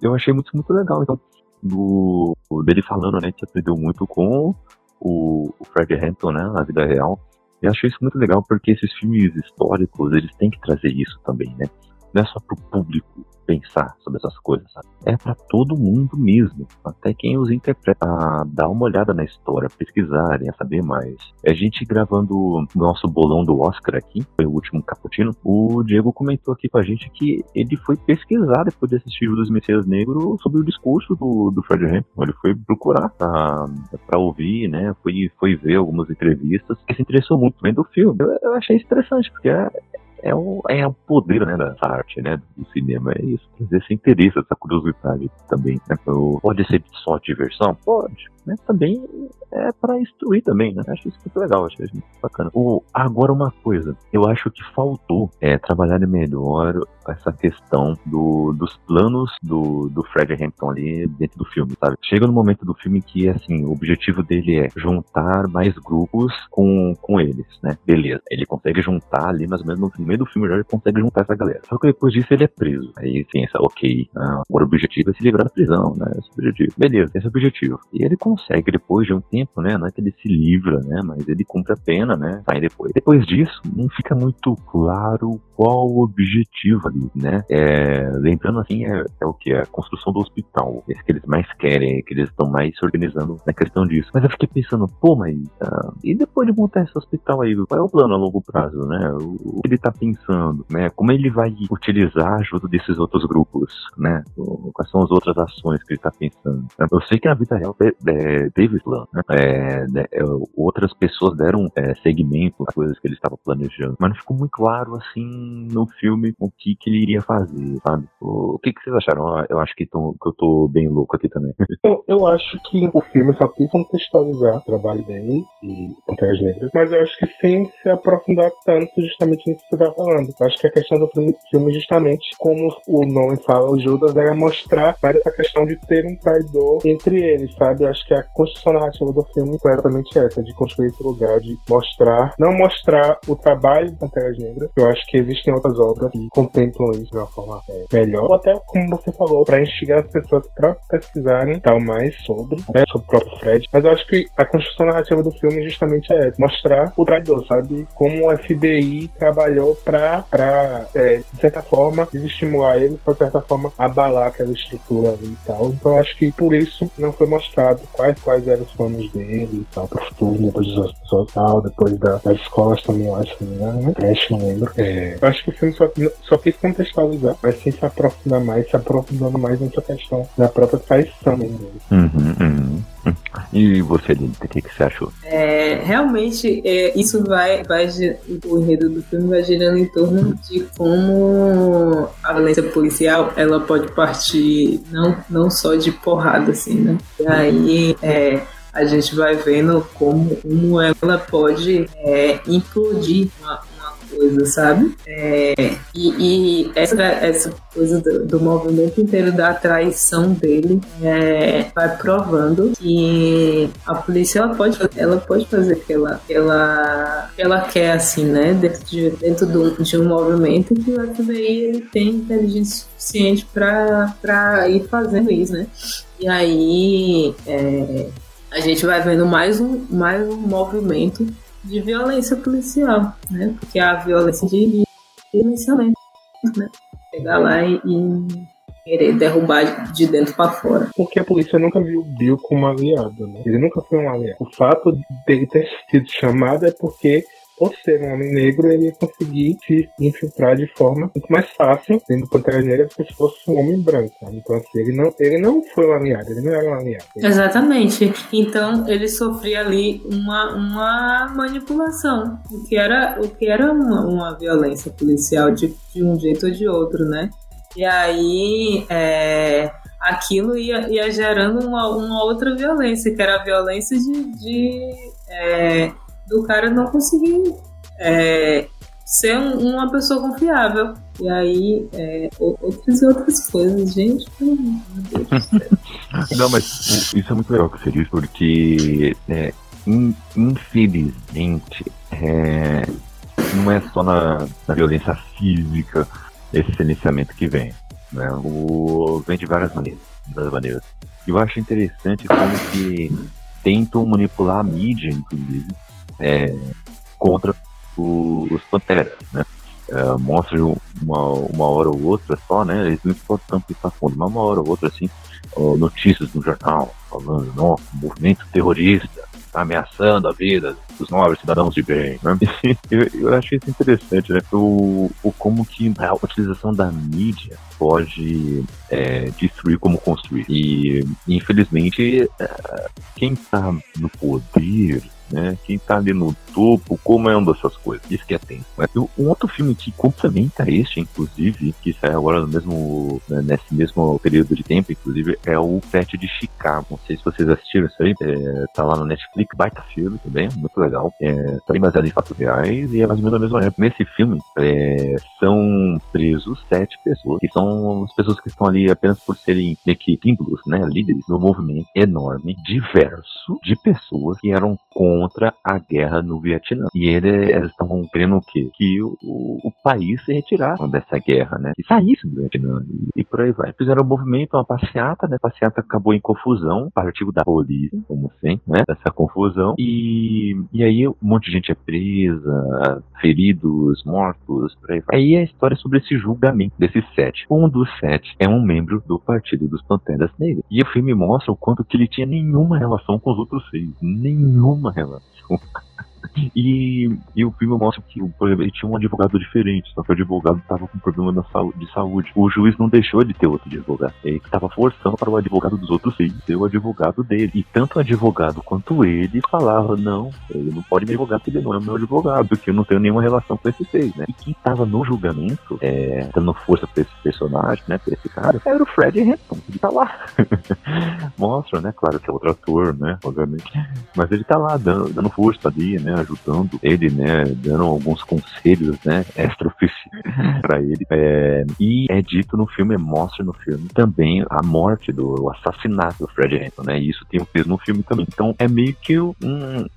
Speaker 4: eu achei muito, muito legal. Então, do, dele falando, né, que aprendeu muito com o, o Fred Hampton, né, na vida real. Eu achei isso muito legal porque esses filmes históricos, eles têm que trazer isso também, né? Não é só pro público pensar sobre essas coisas, sabe? É para todo mundo mesmo, até quem os interpreta, a dar uma olhada na história, pesquisarem, a saber mais. A gente gravando o nosso bolão do Oscar aqui, foi o último cappuccino, o Diego comentou aqui com a gente que ele foi pesquisar depois de assistir o dos Messias Negro sobre o discurso do, do Fred Hampton. Ele foi procurar pra, pra ouvir, né? Foi, foi ver algumas entrevistas e se interessou muito vendo o filme. Eu, eu achei interessante, porque é, é o, é o poder né, dessa arte, né, do cinema, é isso, trazer esse interesse, essa curiosidade também. Né? Pode ser só diversão? Pode, né? Também é para instruir também, né? Acho isso muito legal, acho isso muito bacana. O, agora uma coisa, eu acho que faltou é, trabalhar melhor essa questão do, dos planos do, do Fred Hampton ali dentro do filme, sabe? Chega no momento do filme que, assim, o objetivo dele é juntar mais grupos com, com eles, né? Beleza, ele consegue juntar ali, mais ou menos no meio do filme já ele consegue juntar essa galera. Só que depois disso ele é preso. Aí pensa, ok, ah, agora o objetivo é se livrar da prisão, né? Esse é objetivo. Beleza, esse é o objetivo. E ele consegue depois de um tempo, né? Não é que ele se livra, né? Mas ele cumpre a pena, né? Sai depois. Depois disso, não fica muito claro qual o objetivo ali, né? É, lembrando assim, é, é, o que? A construção do hospital. Esse que eles mais querem, que eles estão mais se organizando na questão disso. Mas eu fiquei pensando, pô, mas uh, e depois de montar esse hospital aí, qual é o plano a longo prazo, né? O, ele tá pensando, né? Como ele vai utilizar a ajuda desses outros grupos, né? Quais são as outras ações que ele está pensando? Eu sei que na vida real é, teve plano, né? É, né, é, outras pessoas deram é, segmento às coisas que ele estava planejando, mas não ficou muito claro assim no filme o que, que ele iria fazer, sabe? O, o que, que vocês acharam? Eu acho que, que eu tô bem louco aqui também.
Speaker 6: Eu, eu acho que o filme só quis contextualizar o trabalho dele e Panteras Negras, mas eu acho que sem se aprofundar tanto justamente que você tá falando. Acho que a questão do filme, justamente, como o nome fala, o Judas, era mostrar mais essa questão de ter um traidor entre eles, sabe? Acho que a construção narrativa do filme é exatamente essa, de construir esse lugar, de mostrar, não mostrar o trabalho de Panteras Negras, eu acho que existem outras obras que contemplam isso de uma forma é, melhor, ou até, como você falou, para instigar as pessoas para pesquisarem tal mais sobre, né, sobre o próprio Fred. Mas eu acho que a construção narrativa do filme justamente é essa, mostrar o traidor, sabe? Como o FBI trabalhou para, é, de certa forma, desestimular ele, para, de certa forma, abalar aquela estrutura ali e tal. Então acho que por isso não foi mostrado quais, quais eram os planos dele e tal, pro futuro, depois dos hospital, depois da, das escolas também, eu acho, né? Creche, não lembro. É, eu acho que o filme só, só quis contextualizar, mas sem se aprofundar mais, se aprofundando mais nessa questão da própria traição dele.
Speaker 4: Uhum, uhum. E você, Lili, o que, que você achou?
Speaker 5: É, realmente, é, isso vai, vai. O enredo do filme vai girando em torno de como a violência policial ela pode partir não, não só de porrada, assim, né? E aí. É, a gente vai vendo como, como ela pode é, implodir uma, coisa, sabe? É, e, e essa, essa coisa do, do, movimento inteiro da traição dele é, vai provando que a polícia ela pode, ela pode fazer o que ela, ela, ela quer, assim, né? Dentro de, dentro do, de um movimento que o FBI ele tem inteligência suficiente para ir fazendo isso, né? E aí é, a gente vai vendo mais um, mais um movimento de violência policial, né? Porque a violência de silenciamento, né? Chegar lá e, e querer derrubar de dentro para fora.
Speaker 6: Porque a polícia nunca viu o Bill como aliado, né? Ele nunca foi um aliado. O fato dele ter sido chamado é porque por ser um homem negro, ele ia conseguir se infiltrar de forma muito mais fácil dentro do Pantera Negra do que se fosse um homem branco. Então, assim, ele não, ele não foi aliado, ele não era um aliado.
Speaker 5: Exatamente. Então, ele sofria ali uma, uma manipulação, o que era, o que era uma, uma violência policial de, de um jeito ou de outro, né? E aí, é, aquilo ia, ia gerando uma, uma outra violência, que era a violência de, de é, do cara não conseguir é, ser um, uma pessoa confiável. E aí, é, outras e outras coisas, gente.
Speaker 4: Não, mas isso é muito legal que você diz, porque é, infelizmente é, não é só na, na, violência física esse silenciamento que vem. Né? O, vem de várias maneiras. Várias maneiras. Eu acho interessante como que tentam manipular a mídia, inclusive, é, contra o, os Panteras, né? É, mostra uma, uma hora ou outra só, né? Eles não podem tanto ir fundo, mas uma hora ou outra, assim, notícias no jornal falando, nossa, movimento terrorista está ameaçando a vida dos nobres cidadãos de bem. Né? eu, eu achei isso interessante, né? O, o como que a utilização da mídia pode é, destruir como construir. E, infelizmente, é, quem está no poder né? Quem tá ali no topo comanda essas coisas. Isso que é tenso. Mas um outro filme que complementa este, inclusive, que sai agora no mesmo, né, nesse mesmo período de tempo, inclusive, é o Pet de Chicago. Não sei se vocês assistiram isso aí. É, tá lá no Netflix, baita filme também, muito legal. É, tá bem baseado em fatos reais e é mais ou menos a mesma época. Nesse filme, é, são presos sete pessoas, que são as pessoas que estão ali apenas por serem meio que símbolos, né? Líderes no movimento enorme, diverso, de pessoas que eram com contra a guerra no Vietnã. E ele, eles estavam querendo o quê? Que o, o, país se retirasse dessa guerra, né? E saísse do Vietnã. E, e por aí vai. Fizeram um movimento, uma passeata, né? A passeata acabou em confusão, partido da polícia, como sempre, né? Dessa confusão. E, e aí um monte de gente é presa, feridos, mortos, por aí vai. Aí a história é sobre esse julgamento desses sete. Um dos sete é um membro do Partido dos Panteras Negras. E o filme mostra o quanto que ele tinha nenhuma relação com os outros seis. Nenhuma relação. 出来 E, e o filme mostra que, por exemplo, ele tinha um advogado diferente, só que o advogado estava com problema de saúde. O juiz não deixou de ter outro advogado. Ele estava forçando para o advogado dos outros filhos ser o advogado dele. E tanto o advogado quanto ele falava, não, ele não pode me advogar porque ele não é meu advogado, porque eu não tenho nenhuma relação com esse seis, né? E quem estava no julgamento, é, dando força para esse personagem, né, pra esse cara, era o Fred Hampton, ele tá lá. Mostra, né, claro que é outro ator, né, obviamente. Mas ele tá lá dando, dando força ali, né, ajudando ele, né, dando alguns conselhos, né, extra-oficiais pra ele. É, e é dito no filme, mostra no filme também a morte do o assassinato do Fred Hampton, né, e isso tem um peso no filme também. Então é meio que um,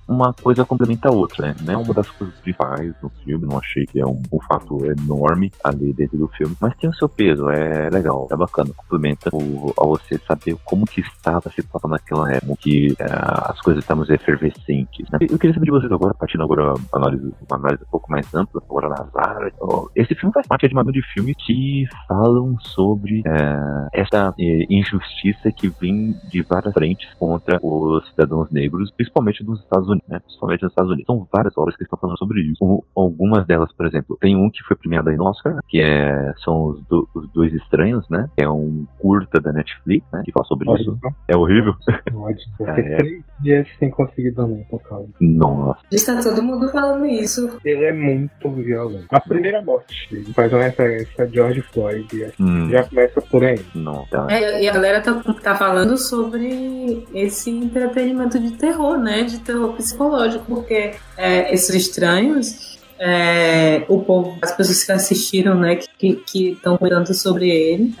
Speaker 4: uma coisa complementa a outra, né, é uma das coisas principais no filme, não achei que é um, um fato enorme ali dentro do filme, mas tem o seu peso, é legal, é bacana, complementa o, a você saber como que estava a situação naquela época, que é, as coisas estavam efervescentes. Né? Eu queria saber de vocês agora, partindo agora uma análise, uma análise um pouco mais ampla, agora nas áreas. Esse filme faz parte de uma de filmes que falam sobre é, essa é, injustiça que vem de várias frentes contra os cidadãos negros, principalmente nos Estados Unidos, né? Principalmente nos Estados Unidos. São várias obras que estão falando sobre isso. Algumas delas, por exemplo, tem um que foi premiado aí no Oscar, que é, são os, do, os Dois Estranhos, né? É um curta da Netflix, né? Que fala sobre isso. É horrível.
Speaker 6: Pode. É, é. Três dias sem conseguir dormir por causa.
Speaker 4: Nossa.
Speaker 5: Está todo mundo falando isso.
Speaker 6: Ele é muito violento. A primeira morte ele faz uma referência a George Floyd. Hum. Já começa por aí.
Speaker 4: Não, tá.
Speaker 5: É, e a galera tá, tá falando sobre esse entretenimento de terror, né? De terror psicológico, porque é, esses estranhos é, o povo, as pessoas que assistiram, né, que estão comentando sobre ele,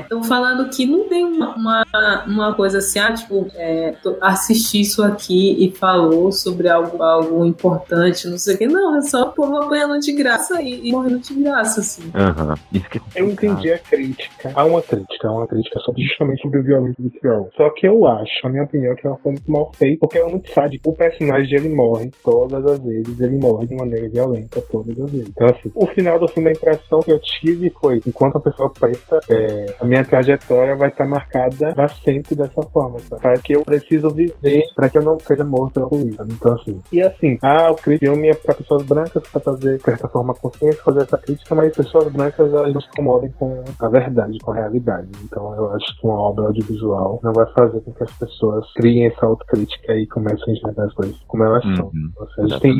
Speaker 5: estão é, falando que não tem uma, uma, uma, coisa assim, ah, tipo, é, assisti isso aqui e falou sobre algo, algo importante, não sei o que. Não, é só o povo apanhando de graça e, e morrendo de graça, assim.
Speaker 4: Uhum.
Speaker 6: Eu entendi a crítica. Há uma crítica, há uma crítica sobre, justamente sobre o violência do Só que eu acho, a minha opinião, que ela foi muito mal feita, porque é muito sádico. O personagem, ele morre todas as vezes, ele morre de maneira violenta todas as vezes. Então, assim, o final do filme, a impressão que eu tive foi: enquanto a pessoa preta, é, a minha trajetória vai estar marcada pra sempre dessa forma, sabe? Para que eu preciso viver, para que eu não seja morto pela polícia. Então, assim, e assim, ah, o filme é para pessoas brancas, para trazer, de certa forma, consciência, fazer essa crítica, mas pessoas brancas, elas não se incomodem com a verdade, com a realidade. Então, eu acho que uma obra audiovisual não vai fazer com que as pessoas criem essa autocrítica e comecem a enxergar as coisas como elas uhum. são. Então, a gente tem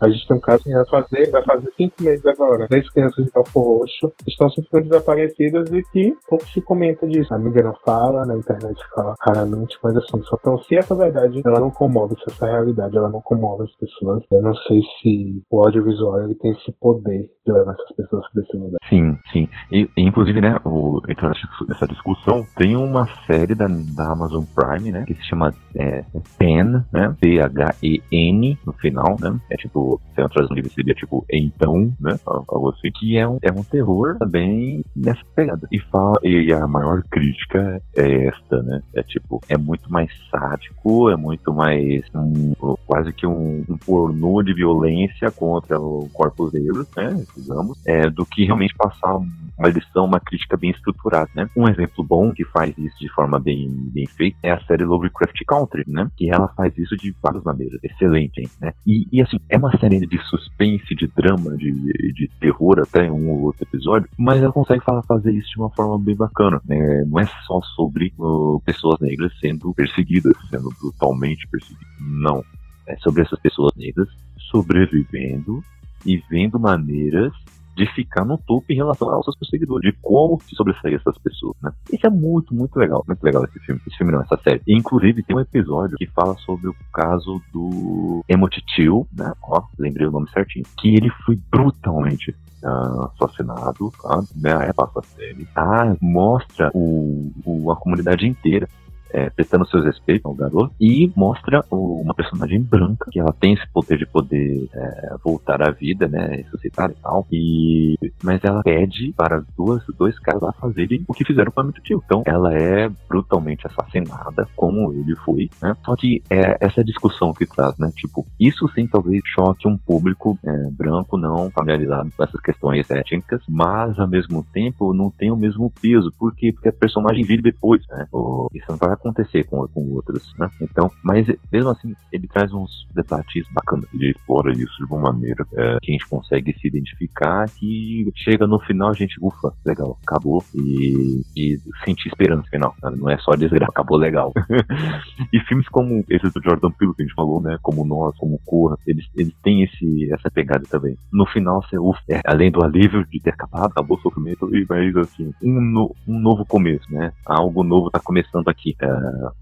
Speaker 6: a gente tem um caso em fazer, vai fazer cinco meses agora. Três crianças de Belfor Roxo estão simplesmente desaparecidas e que pouco se comenta disso. A mídia não fala, na internet fala raramente, mas assim, só então se essa verdade ela não comove, se essa realidade ela não comove as pessoas, eu não sei se o audiovisual ele tem esse poder de levar essas pessoas para esse lugar.
Speaker 4: Sim, sim. E, inclusive, né, o, então, nessa discussão, tem uma série da, da Amazon Prime, né, que se chama é, Pen, né, P-H-E-N no final, né, é tipo, eu tradução livre seria tipo então, né, algo assim, que é um, é um terror também nessa pegada. E, fala, e a maior crítica é esta, né, é tipo, é muito mais sádico, é muito mais um, quase que um, um pornô de violência contra o corpos negros, né, digamos, é, do que realmente passar uma lição, uma crítica bem estruturada, né. Um exemplo bom que faz isso de forma bem, bem feita é a série Lovecraft Country, né, que ela faz isso de várias maneiras, excelente, hein, né. E, e assim, é uma série de suspense, de drama, de, de terror até em um ou outro episódio, mas ela consegue fazer isso de uma forma bem bacana, né, não é só sobre uh, pessoas negras sendo perseguidas, sendo brutalmente perseguidas, não. É sobre essas pessoas negras sobrevivendo e vendo maneiras de ficar no topo em relação aos seus perseguidores, de como se sobressair essas pessoas, né? Isso é muito, muito legal, muito legal esse filme. Esse filme não, essa série. E, inclusive, tem um episódio que fala sobre o caso do Emot Till, né? Ó, lembrei o nome certinho. Que ele foi brutalmente Uh, assassinado, tá? Né, passa a série. Ah, mostra o, o, a comunidade inteira é, prestando seus respeitos ao garoto e mostra o, uma personagem branca que ela tem esse poder de poder é, voltar à vida, né, ressuscitar e tal. E mas ela pede para duas dois caras lá fazerem o que fizeram com a Tio. Então ela é brutalmente assassinada, como ele foi, né? Só que é essa discussão que traz, né? Tipo, isso sim talvez choque um público é, branco não familiarizado com essas questões étnicas, mas ao mesmo tempo não tem o mesmo peso. Por quê? Porque a personagem vive depois, né? isso não vai acontecer com, com outros, né? Então, mas mesmo assim, ele traz uns debates bacanas.
Speaker 7: Ele explora isso de uma maneira é,
Speaker 4: que a gente consegue se identificar que chega no final a gente, ufa, legal, acabou e, e sentir esperança no final. Né? Não é só desgraça, acabou legal. e filmes como esse do Jordan Peele que a gente falou, né? Como Nós, como Corra, eles, eles têm esse, essa pegada também. No final, você, ufa, é, além do alívio de ter acabado, acabou o sofrimento, e mais assim, um, no, um novo começo, né? Algo novo tá começando aqui. É,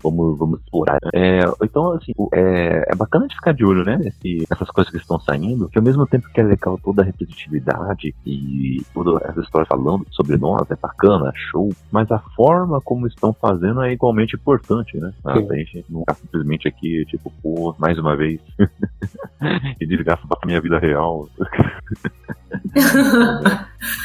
Speaker 4: vamos, vamos explorar. É, então, assim, é, é bacana de ficar de olho, né? Nesse, nessas coisas que estão saindo, que ao mesmo tempo que é legal toda a repetitividade e toda essa história falando sobre nós, é bacana, show, mas a forma como estão fazendo é igualmente importante, né? A gente não tá simplesmente aqui, tipo, pô, mais uma vez, e desgasta pra minha vida real.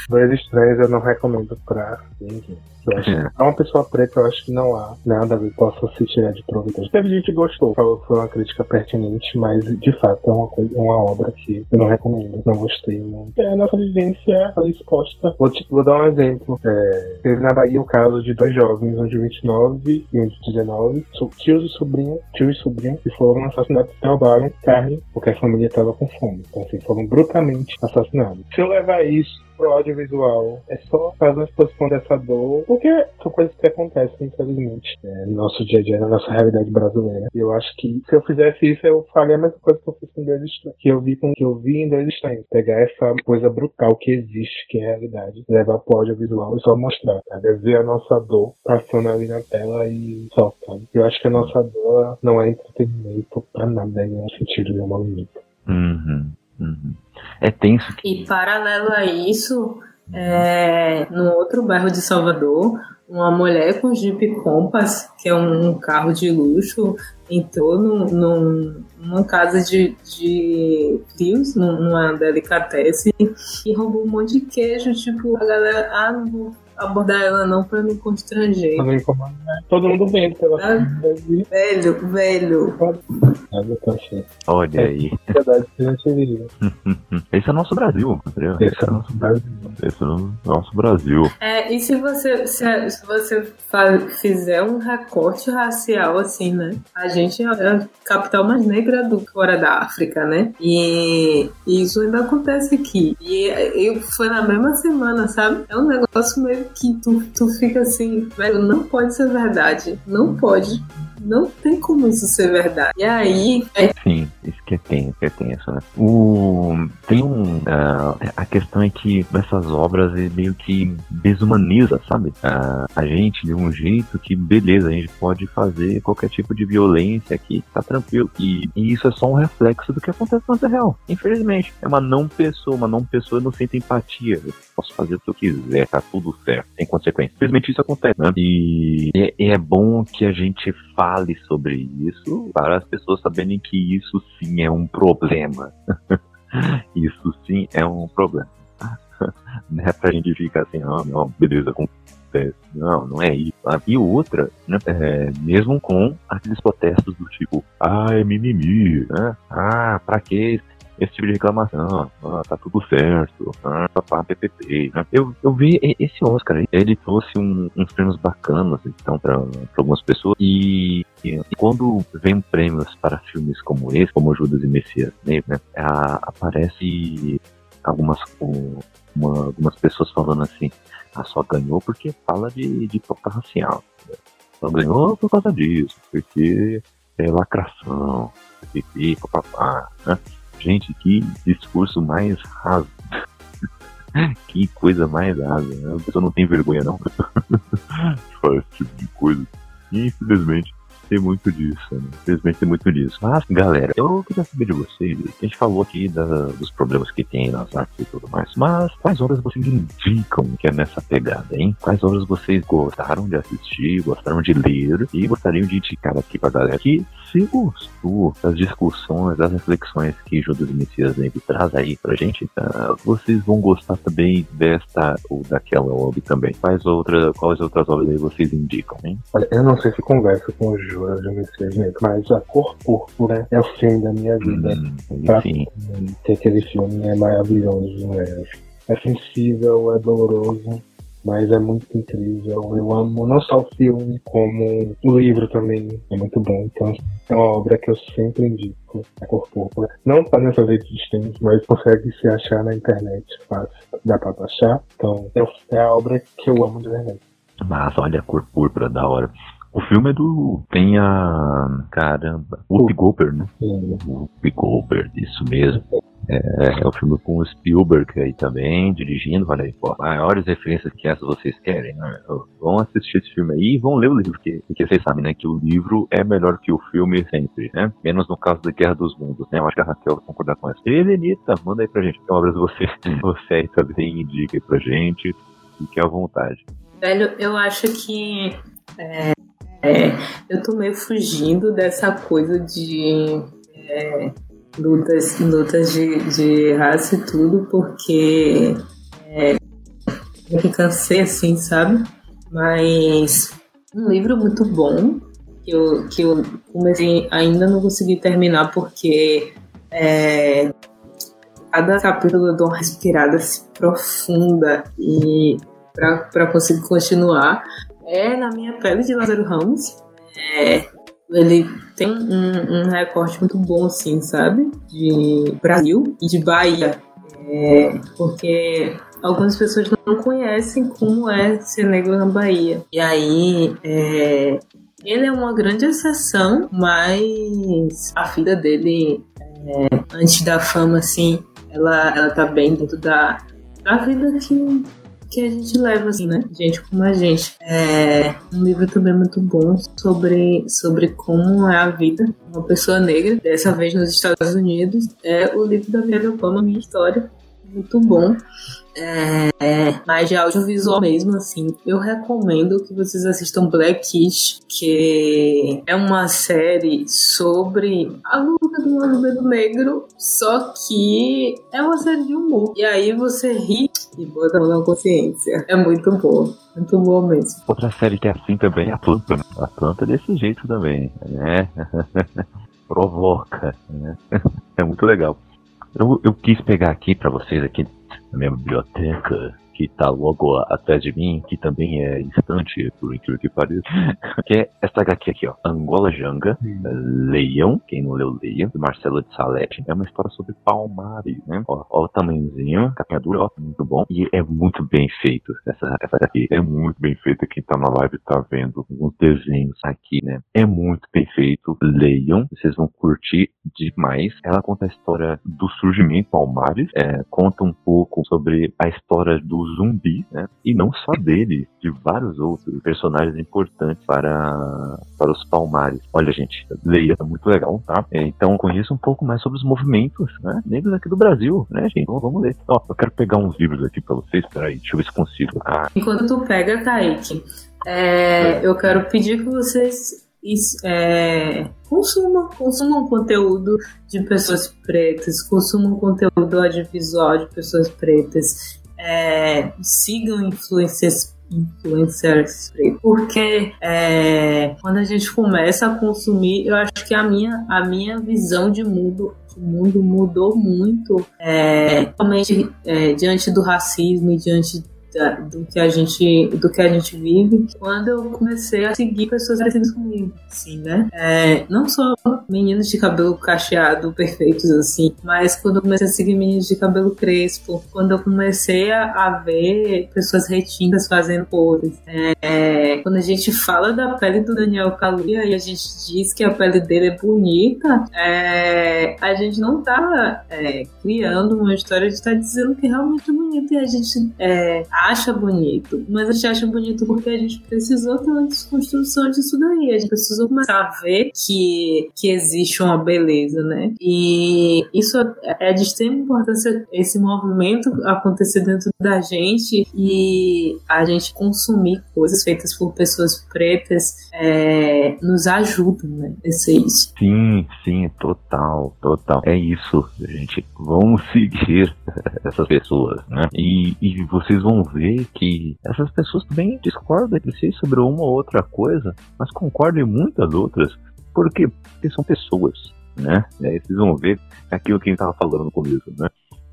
Speaker 6: Dois estranhos eu não recomendo pra ninguém. Acho
Speaker 4: É.
Speaker 6: que pra uma pessoa preta, eu acho que não há nada que possa se tirar de proveito. Teve gente que gostou, falou que foi uma crítica pertinente, mas de fato é uma, coisa, uma obra que eu não recomendo, não gostei. Não. É a nossa vivência ali exposta. Vou, te, vou dar um exemplo. É, teve na Bahia o caso de dois jovens, um de 29 e um de 19, so- tios e sobrinho, tio e sobrinho, que foram assassinados e roubaram carne porque a família estava com fome. Então, assim, foram brutalmente assassinados. Se eu levar isso pro audiovisual, é só fazer uma exposição dessa dor, porque são coisas que acontecem, infelizmente, é, no nosso dia a dia, na nossa realidade brasileira. E eu acho que se eu fizesse isso, eu faria a mesma coisa que eu fiz com Dois Estranhos, que eu vi com que eu vi em Dois Estranhos. Pegar essa coisa brutal que existe, que é a realidade, levar pro audiovisual e só mostrar, sabe? É ver a nossa dor passando ali na tela e só, sabe? Eu acho que a nossa dor não é entretenimento pra nada, em nenhum sentido, nenhum movimento.
Speaker 4: Uhum, uhum. É tenso
Speaker 5: E paralelo a isso, é, no outro bairro de Salvador, uma mulher com Jeep Compass, que é um carro de luxo, entrou num- num- numa casa de, de frios, num- numa delicatessen, e roubou um monte de queijo. Tipo, a galera, ah, não vou abordar ela não pra me constranger.
Speaker 6: Não me incomoda, né? Todo mundo vendo pela
Speaker 5: Ah.
Speaker 6: vida
Speaker 5: Velho, velho.
Speaker 4: Olha aí.
Speaker 6: Verdade, que a gente vive.
Speaker 4: Esse é o nosso Brasil, entendeu?
Speaker 6: Esse é o nosso Brasil.
Speaker 7: Esse é o nosso Brasil.
Speaker 5: É, e se você, se, se você fa- fizer um recorte racial, assim, né? A gente é a capital mais negra do fora da África, né? E, e isso ainda acontece aqui. E eu, foi na mesma semana, sabe? É um negócio meio que tu, tu fica assim, velho, não pode ser verdade. Não pode. Não tem como isso ser verdade. E aí, é,
Speaker 4: Sim, isso que é tenso, é tenso, né? O, tem um. ah, a questão é que essas obras meio que desumaniza, sabe? A gente de um jeito que, beleza, a gente pode fazer qualquer tipo de violência aqui, tá tranquilo. E, e isso é só um reflexo do que acontece na vida real. Infelizmente. É uma não pessoa, uma não pessoa não sente empatia. Eu posso fazer o que eu quiser, tá tudo certo, sem consequência. Infelizmente isso acontece, né? E é, é bom que a gente fale sobre isso para as pessoas saberem que isso sim é um problema. isso sim é um problema. Não é pra gente ficar assim, ah, não, beleza, acontece. Não, não é isso. sabe? E outra, né, é, mesmo com aqueles protestos do tipo, ah, é mimimi, né? Ah, pra que esse tipo de reclamação, ah, tá tudo certo, ah, PPP. né? Eu, eu vi esse Oscar, ele trouxe um- uns prêmios bacanas, então, para algumas pessoas, e, e quando vem prêmios para filmes como esse, como Judas e Messias, né, né, a- aparece algumas, um- uma- algumas pessoas falando assim, ah, só ganhou porque fala de, de pauta racial. né? Só ganhou por causa disso, porque é lacração, pipi, papapá, né? Gente, que discurso mais raso. que coisa mais rasa. Né? A pessoa não tem vergonha, não.
Speaker 7: Faz esse tipo de coisa.
Speaker 4: Infelizmente, tem muito disso. Né? Infelizmente, tem muito disso. Mas, galera, eu queria saber de vocês. A gente falou aqui da- dos problemas que tem nas artes e tudo mais. Mas, quais obras vocês indicam que é nessa pegada, hein? Quais obras vocês gostaram de assistir, gostaram de ler e gostariam de indicar aqui pra galera que se gostou das discussões, das reflexões que Judas Messias Negro traz aí pra gente, ah, vocês vão gostar também desta ou daquela obra também. Quais, outra, quais outras obras aí vocês indicam, hein?
Speaker 6: Olha, eu não sei se conversa com o Negro, mas A Cor Púrpura é o filme da minha vida.
Speaker 4: Hum,
Speaker 6: Pra mim, que aquele filme é maravilhoso, é, é sensível, é doloroso, mas é muito incrível. Eu amo não só o filme, como o livro também. É muito bom. Então, é uma obra que eu sempre indico. A Cor Púrpura. Não tá nessas redes de streams, mas consegue se achar na internet fácil. Dá pra baixar. Então, é a obra que eu amo de verdade.
Speaker 4: Mas olha a cor púrpura, da hora. O filme é do. Tem a. Caramba. Whoopi Goldberg, né?
Speaker 6: Sim.
Speaker 4: Whoopi Goldberg, isso mesmo. É, é o filme com o Spielberg aí também, dirigindo. Olha aí, pô, maiores referências que essas vocês querem, né? Vão assistir esse filme aí e vão ler o livro, porque, porque vocês sabem, né, que o livro é melhor que o filme sempre, né? Menos no caso da Guerra dos Mundos, né? Eu acho que a Raquel vai concordar com isso. E Lenita, manda aí pra gente. Que obras você, você aí também indica aí pra gente. Fique à vontade.
Speaker 5: Velho, eu acho que é, é, eu tô meio fugindo dessa coisa de é, lutas, lutas de, de raça e tudo, porque é, eu me cansei assim, sabe? Mas um livro muito bom que eu, que eu comecei, ainda não consegui terminar porque é, cada capítulo eu dou uma respirada assim, profunda e para conseguir continuar é na minha pele de Lázaro Ramos. É, ele tem um, um, recorte muito bom, assim, sabe? De Brasil e de Bahia. É, porque algumas pessoas não conhecem como é ser negro na Bahia. E aí, é, ele é uma grande exceção, mas a vida dele, é, antes da fama, assim, ela, ela tá bem dentro da, da vida que que a gente leva, assim, né? Gente como a gente. É um livro também muito bom sobre, sobre como é a vida de uma pessoa negra, dessa vez nos Estados Unidos. É o livro da Michelle Obama, Minha História. Muito bom é, mais de audiovisual mesmo, assim. Eu recomendo que vocês assistam Blackish, que é uma série sobre a luta do movimento negro, só que é uma série de humor. E aí você ri e bota na consciência. É muito bom. Muito bom mesmo.
Speaker 4: Outra série que é assim também é a Planta. Né? A Planta é desse jeito também, né? Provoca, né? É muito legal. Eu, eu quis pegar aqui para vocês aqui na minha biblioteca que tá logo atrás de mim, que também é instante, por incrível que pareça, que é essa HQ aqui, ó, Angola Janga, Leiam, quem não leu Leiam, do Marcelo de Salete, é uma história sobre Palmares, né, ó, ó o tamanhozinho, capinha dura, ó, muito bom, e é muito bem feito essa, essa HQ, é muito bem feita, quem tá na live tá vendo os desenhos aqui, né, é muito bem feito, leiam, vocês vão curtir demais, ela conta a história do surgimento Palmares, é, conta um pouco sobre a história do zumbi, né? E não só dele, de vários outros personagens importantes para, para os Palmares. Olha, gente, leia, é muito legal, tá? É, então conheça um pouco mais sobre os movimentos né, negros aqui do Brasil, né, gente? Então vamos ler. Ó, eu quero pegar uns livros aqui para vocês, peraí, deixa eu ver se consigo.
Speaker 5: Ah. Enquanto tu pega, Kaique, é, eu quero pedir que vocês é, consumam, consumam conteúdo de pessoas pretas, consumam conteúdo audiovisual de pessoas pretas é, sigam influências influencers porque é, quando a gente começa a consumir eu acho que a minha a minha visão de mundo de mundo mudou muito é, é, diante do racismo e diante do que a gente do que a gente vive quando eu comecei a seguir pessoas parecidas comigo assim né? É, não só meninos de cabelo cacheado perfeitos assim mas quando eu comecei a seguir meninos de cabelo crespo quando eu comecei a, a ver pessoas retintas fazendo poses é, quando a gente fala da pele do Daniel Kaluuya e a gente diz que a pele dele é bonita é, a gente não tá é, criando uma história de estar tá dizendo que realmente é bonito e a gente é, acha bonito, mas a gente acha bonito porque a gente precisou ter uma desconstrução disso daí. A gente precisou começar a ver que, que existe uma beleza, né? E isso é de extrema importância esse movimento acontecer dentro da gente e a gente consumir coisas feitas por pessoas pretas é, nos ajuda, né? Esse é isso.
Speaker 4: Sim, sim, total, total. É isso, gente. Vamos seguir essas pessoas, né? E, e vocês vão ver que essas pessoas também discordam entre si sobre uma ou outra coisa, mas concordam em muitas outras. Porque são pessoas, né? E aí vocês vão ver aquilo que a gente estava falando no começo, né?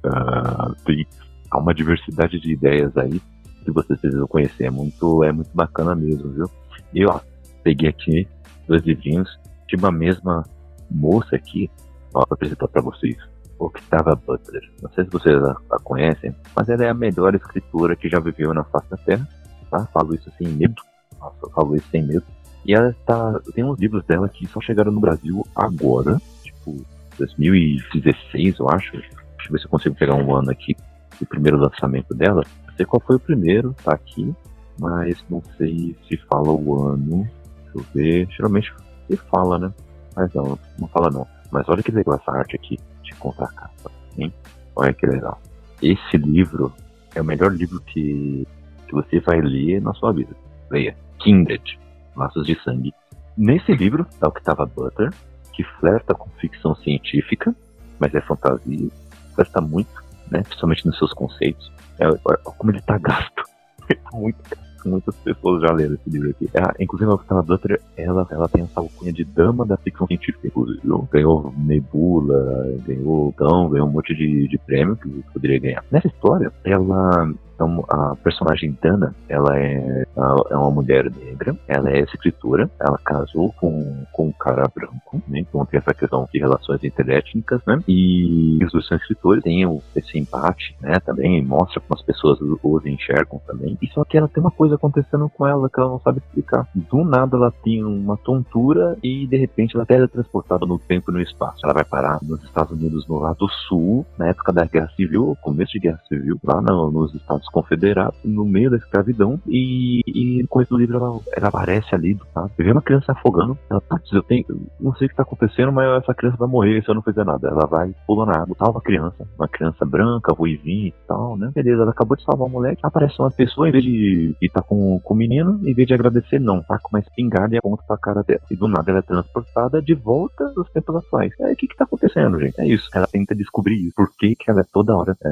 Speaker 4: Uh, tem há uma diversidade de ideias aí que vocês precisam conhecer. É muito, é muito bacana mesmo, viu? E ó, peguei aqui dois livrinhos de uma mesma moça aqui, ó, pra apresentar pra vocês. Octava Butler. Não sei se vocês a, a, conhecem, mas ela é a melhor escritora que já viveu na face da Terra. Tá? Falo isso sem medo. Nossa, falo isso sem medo. E ela tá. Tem uns livros dela que só chegaram no Brasil agora, tipo 2016, eu acho. Deixa eu ver se eu consigo pegar um ano aqui do primeiro lançamento dela. Não sei qual foi o primeiro, tá aqui, mas não sei se fala o ano. Deixa eu ver. Geralmente se fala, né? Mas não, não fala não. Mas olha que legal essa arte aqui contracapa, hein? Olha que legal. Esse livro é o melhor livro que, que você vai ler na sua vida. Leia. Kindred, Laços de Sangue. Nesse livro, da Octava Butler, que flerta com ficção científica, mas é fantasia, flerta muito, né? Principalmente nos seus conceitos. É, como ele tá gasto. muito gasto muitas pessoas já leram esse livro aqui. Inclusive, a Octava Butler, ela, ela tem essa alcunha de dama da ficção científica, inclusive. Ganhou Nebula, ganhou Gão, ganhou um monte de, de prêmio que poderia ganhar. Nessa história, ela então, a personagem Dana, ela é, é uma mulher negra, ela é escritora, ela casou com, com um cara branco, né? Então tem essa questão de relações interétnicas, né? E os dois são escritores, tem esse empate, né? Também mostra como as pessoas os enxergam também. E só que ela tem uma coisa acontecendo com ela que ela não sabe explicar. Do nada ela tem uma tontura e de repente ela é teletransportada no tempo e no espaço. Ela vai parar nos Estados Unidos no lado sul, na época da Guerra Civil, começo de Guerra Civil, lá no, nos Estados confederados no meio da escravidão e, e no começo do livro ela, ela aparece ali, tá? Vê uma criança afogando, ela, putz, eu tenho, não sei o que tá acontecendo, mas essa criança vai morrer se eu não fizer nada. Ela vai pulando na água, salva a criança, uma criança branca, ruivinha e tal, né? Beleza, ela acabou de salvar o moleque, aparece uma pessoa, em vez de estar tá com, com o menino, em vez de agradecer, não, tá com uma espingarda e aponta pra cara dela. E do nada ela é transportada de volta aos tempos atuais. É, o que que tá acontecendo, gente? É isso. Ela tenta descobrir isso. Por que que ela é toda hora, é,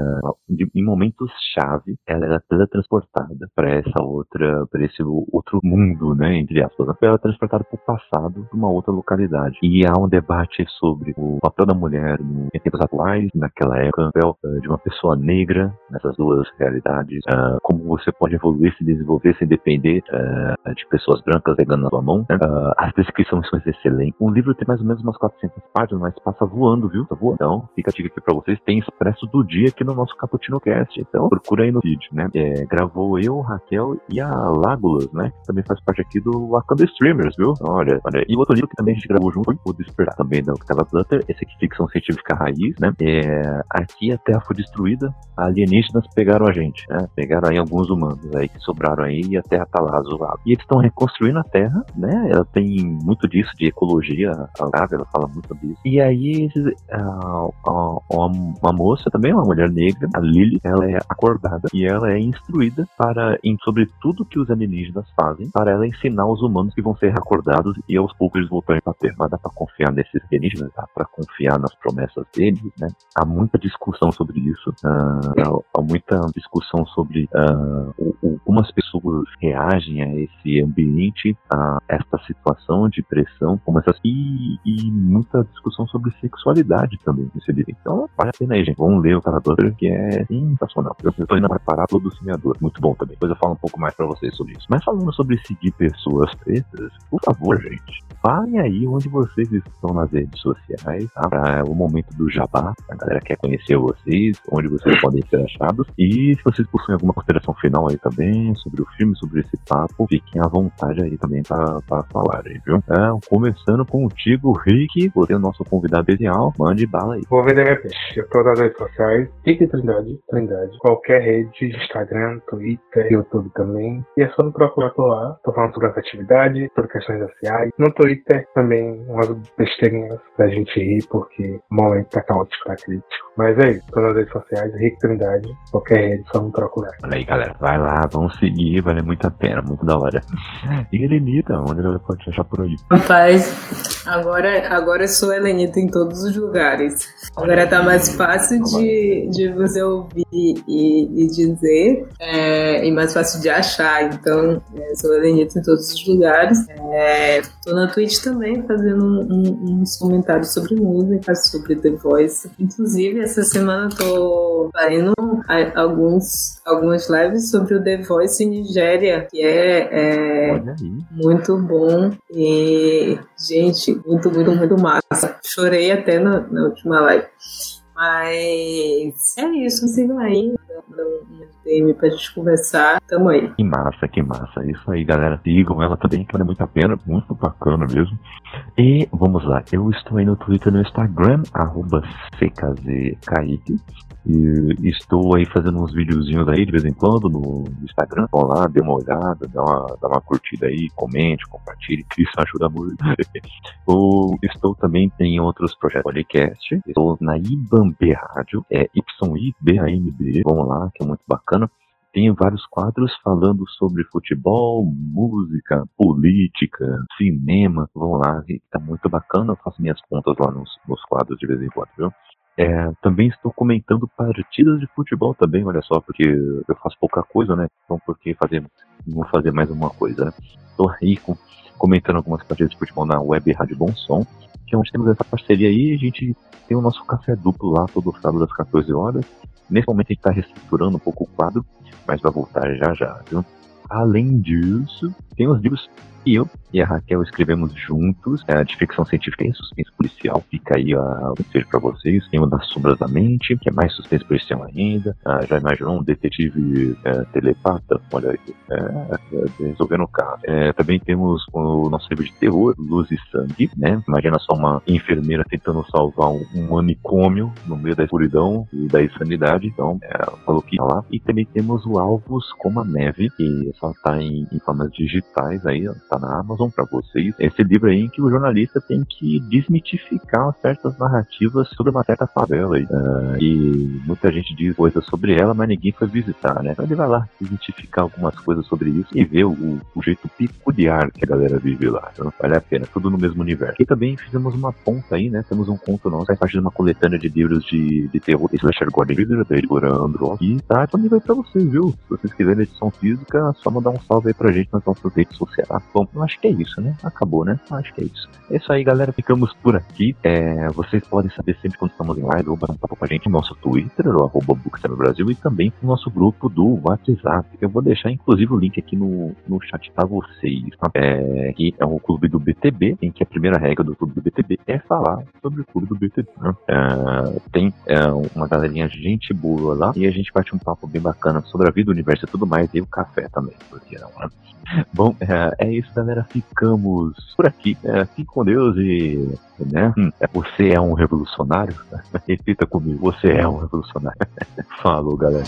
Speaker 4: de, em momentos chave, ela era teletransportada para essa outra, para esse outro mundo, né, entre aspas. Ela é transportada para o passado de uma outra localidade. E há um debate sobre o papel da mulher em tempos atuais, naquela época, o papel uh, de uma pessoa negra nessas duas realidades, uh, como você pode evoluir, se desenvolver, se depender uh, de pessoas brancas pegando na sua mão. Né? as descrições são excelentes. O livro tem mais ou menos umas 400 páginas, mas passa voando, viu? Tá voando. Então, fica a dica aqui para vocês. Tem Expresso do Dia aqui no nosso Cappuccino Cast. Então, procura aí no vídeo, né? É, gravou eu, Raquel e a Lágulas, né? Que também faz parte aqui do Wakanda Streamers, viu? Olha, olha. E outro livro que também a gente gravou junto foi O Despertar, também da Octava Flutter. Esse aqui, ficção científica raiz, né? É, aqui a Terra foi destruída, alienígenas pegaram a gente, né? Pegaram aí alguns humanos aí que sobraram aí e a Terra tá lá zoada. E eles estão reconstruindo a Terra, né? Ela tem muito disso de ecologia, a Gavi, ela fala muito disso. E aí, a, a, uma moça também, uma mulher negra, a Lily, ela é acordada e ela é instruída para, em, sobre tudo que os alienígenas fazem, para ela ensinar os humanos que vão ser recordados e aos poucos eles voltarem para a Terra. Mas dá para confiar nesses alienígenas, dá para confiar nas promessas deles, né? Há muita discussão sobre isso, uh, há, muita discussão sobre uh, o, pessoas reagem a esse ambiente, a esta situação de pressão, como essas e, e muita discussão sobre sexualidade também. Então, vale a pena aí, gente. Vamos ler o Carador, que é sensacional. Eu estou indo preparar todo o semeador. Muito bom também. Depois eu falo um pouco mais para vocês sobre isso. Mas falando sobre seguir pessoas pretas, por favor, gente, falem aí onde vocês estão nas redes sociais, tá? Para o momento do jabá. A galera quer conhecer vocês, onde vocês podem ser achados. E se vocês possuem alguma consideração final aí também sobre o filme, sobre esse papo, fiquem à vontade aí também para falar viu? É, começando contigo, Rick, você é o nosso convidado ideal. Mande bala aí.
Speaker 6: Vou vender minha peixe. Eu tô nas redes sociais. Rick Trindade, Trindade. Qualquer rede, Instagram, Twitter, YouTube também. E é só me procurar por lá. Tô falando sobre essa atividade, sobre questões sociais. No Twitter também umas besteirinhas pra gente rir, porque o momento tá caótico, tá crítico. Mas é isso, tô nas redes sociais, Rick Trindade. Qualquer rede, só me procurar.
Speaker 4: Olha aí, galera. Vai lá, vamos seguir, vale muito a pena, muito da hora. E Helenita, onde ela pode achar por aí?
Speaker 5: Rapaz, agora, agora eu sou Helenita em todos os lugares. Agora tá mais fácil de, de você ouvir e, e dizer, é, e mais fácil de achar. Então, é, sou Helenita em todos os lugares. É, tô na Twitch também fazendo um, um, uns comentários sobre música, sobre The Voice. Inclusive, essa semana tô fazendo alguns, algumas lives sobre o The Voice em Nigéria, que é, é muito bom. E, gente, muito, muito, muito massa. Chorei até na, na última live. Mas é isso, sigam aí, um DM pra gente conversar. Tamo aí.
Speaker 4: Que massa, que massa. Isso aí, galera. Sigam ela também, que vale muito a pena, muito bacana mesmo. E vamos lá, eu estou aí no Twitter e no Instagram, arroba CKZKaique. E estou aí fazendo uns videozinhos aí de vez em quando no Instagram. Vão lá, dê uma olhada, dá uma, dá uma curtida aí, comente, compartilhe, que isso ajuda muito. estou também em outros projetos podcast. Estou na IBAMB Rádio, é YIBAMB. Vamos lá, que é muito bacana tem vários quadros falando sobre futebol, música, política, cinema. Vão lá, tá muito bacana. Eu faço minhas contas lá nos, nos quadros de vez em quando, viu? É, também estou comentando partidas de futebol também, olha só, porque eu faço pouca coisa, né? Então por que fazer, não fazer mais uma coisa, né? Estou aí com, comentando algumas partidas de futebol na web Rádio Bom Som, que é onde temos essa parceria aí, a gente tem o nosso café duplo lá, todo sábado às 14 horas. Nesse momento a gente está reestruturando um pouco o quadro, mas vai voltar já já, viu? Além disso, tem os livros que eu e a Raquel escrevemos juntos, é, de ficção científica e suspense policial. Fica aí o desejo para vocês. Tem o das Sombras da Mente, que é mais suspense policial ainda. Ah, já imaginou um detetive é, telepata? Olha aí, é, é, resolvendo o caso. É, também temos o nosso livro de terror, Luz e Sangue, né? Imagina só uma enfermeira tentando salvar um, manicômio no meio da escuridão e da insanidade. Então, é, falou que lá. E também temos o Alvos como a Neve, que só tá em, em formas digitais aí, tá na Amazon para vocês esse livro aí em que o jornalista tem que desmitificar certas narrativas sobre uma certa favela. Aí. Uh, e muita gente diz coisas sobre ela, mas ninguém foi visitar, né? Então ele vai lá desmitificar algumas coisas sobre isso e ver o, o jeito peculiar que a galera vive lá. Então vale a pena, tudo no mesmo universo. E também fizemos uma ponta aí, né? Temos um conto nosso, faz parte de uma coletânea de livros de, de terror, Slasher Gordon editora Andro. E tá disponível aí pra vocês, viu? Se vocês quiserem edição física, é só mandar um salve aí pra gente nas nossas redes sociais. Bom, eu acho que é isso, né? Acabou, né? Acho que é isso. É isso aí, galera. Ficamos por aqui. É, vocês podem saber sempre quando estamos em live ou bater um papo com a gente no nosso Twitter, o arroba Brasil, e também no nosso grupo do WhatsApp. Eu vou deixar, inclusive, o link aqui no, no chat para vocês. Tá? É, que é o clube do BTB, em que a primeira regra do clube do BTB é falar sobre o clube do BTB. Né? É, tem é, uma galerinha gente boa lá e a gente bate um papo bem bacana sobre a vida, o universo e tudo mais, e o café também, porque não, né? Bom, é, é isso, galera. Ficamos por aqui. É, fique com Deus e. Né? Hum, é, você é um revolucionário? Repita comigo: você é um revolucionário. Falou, galera.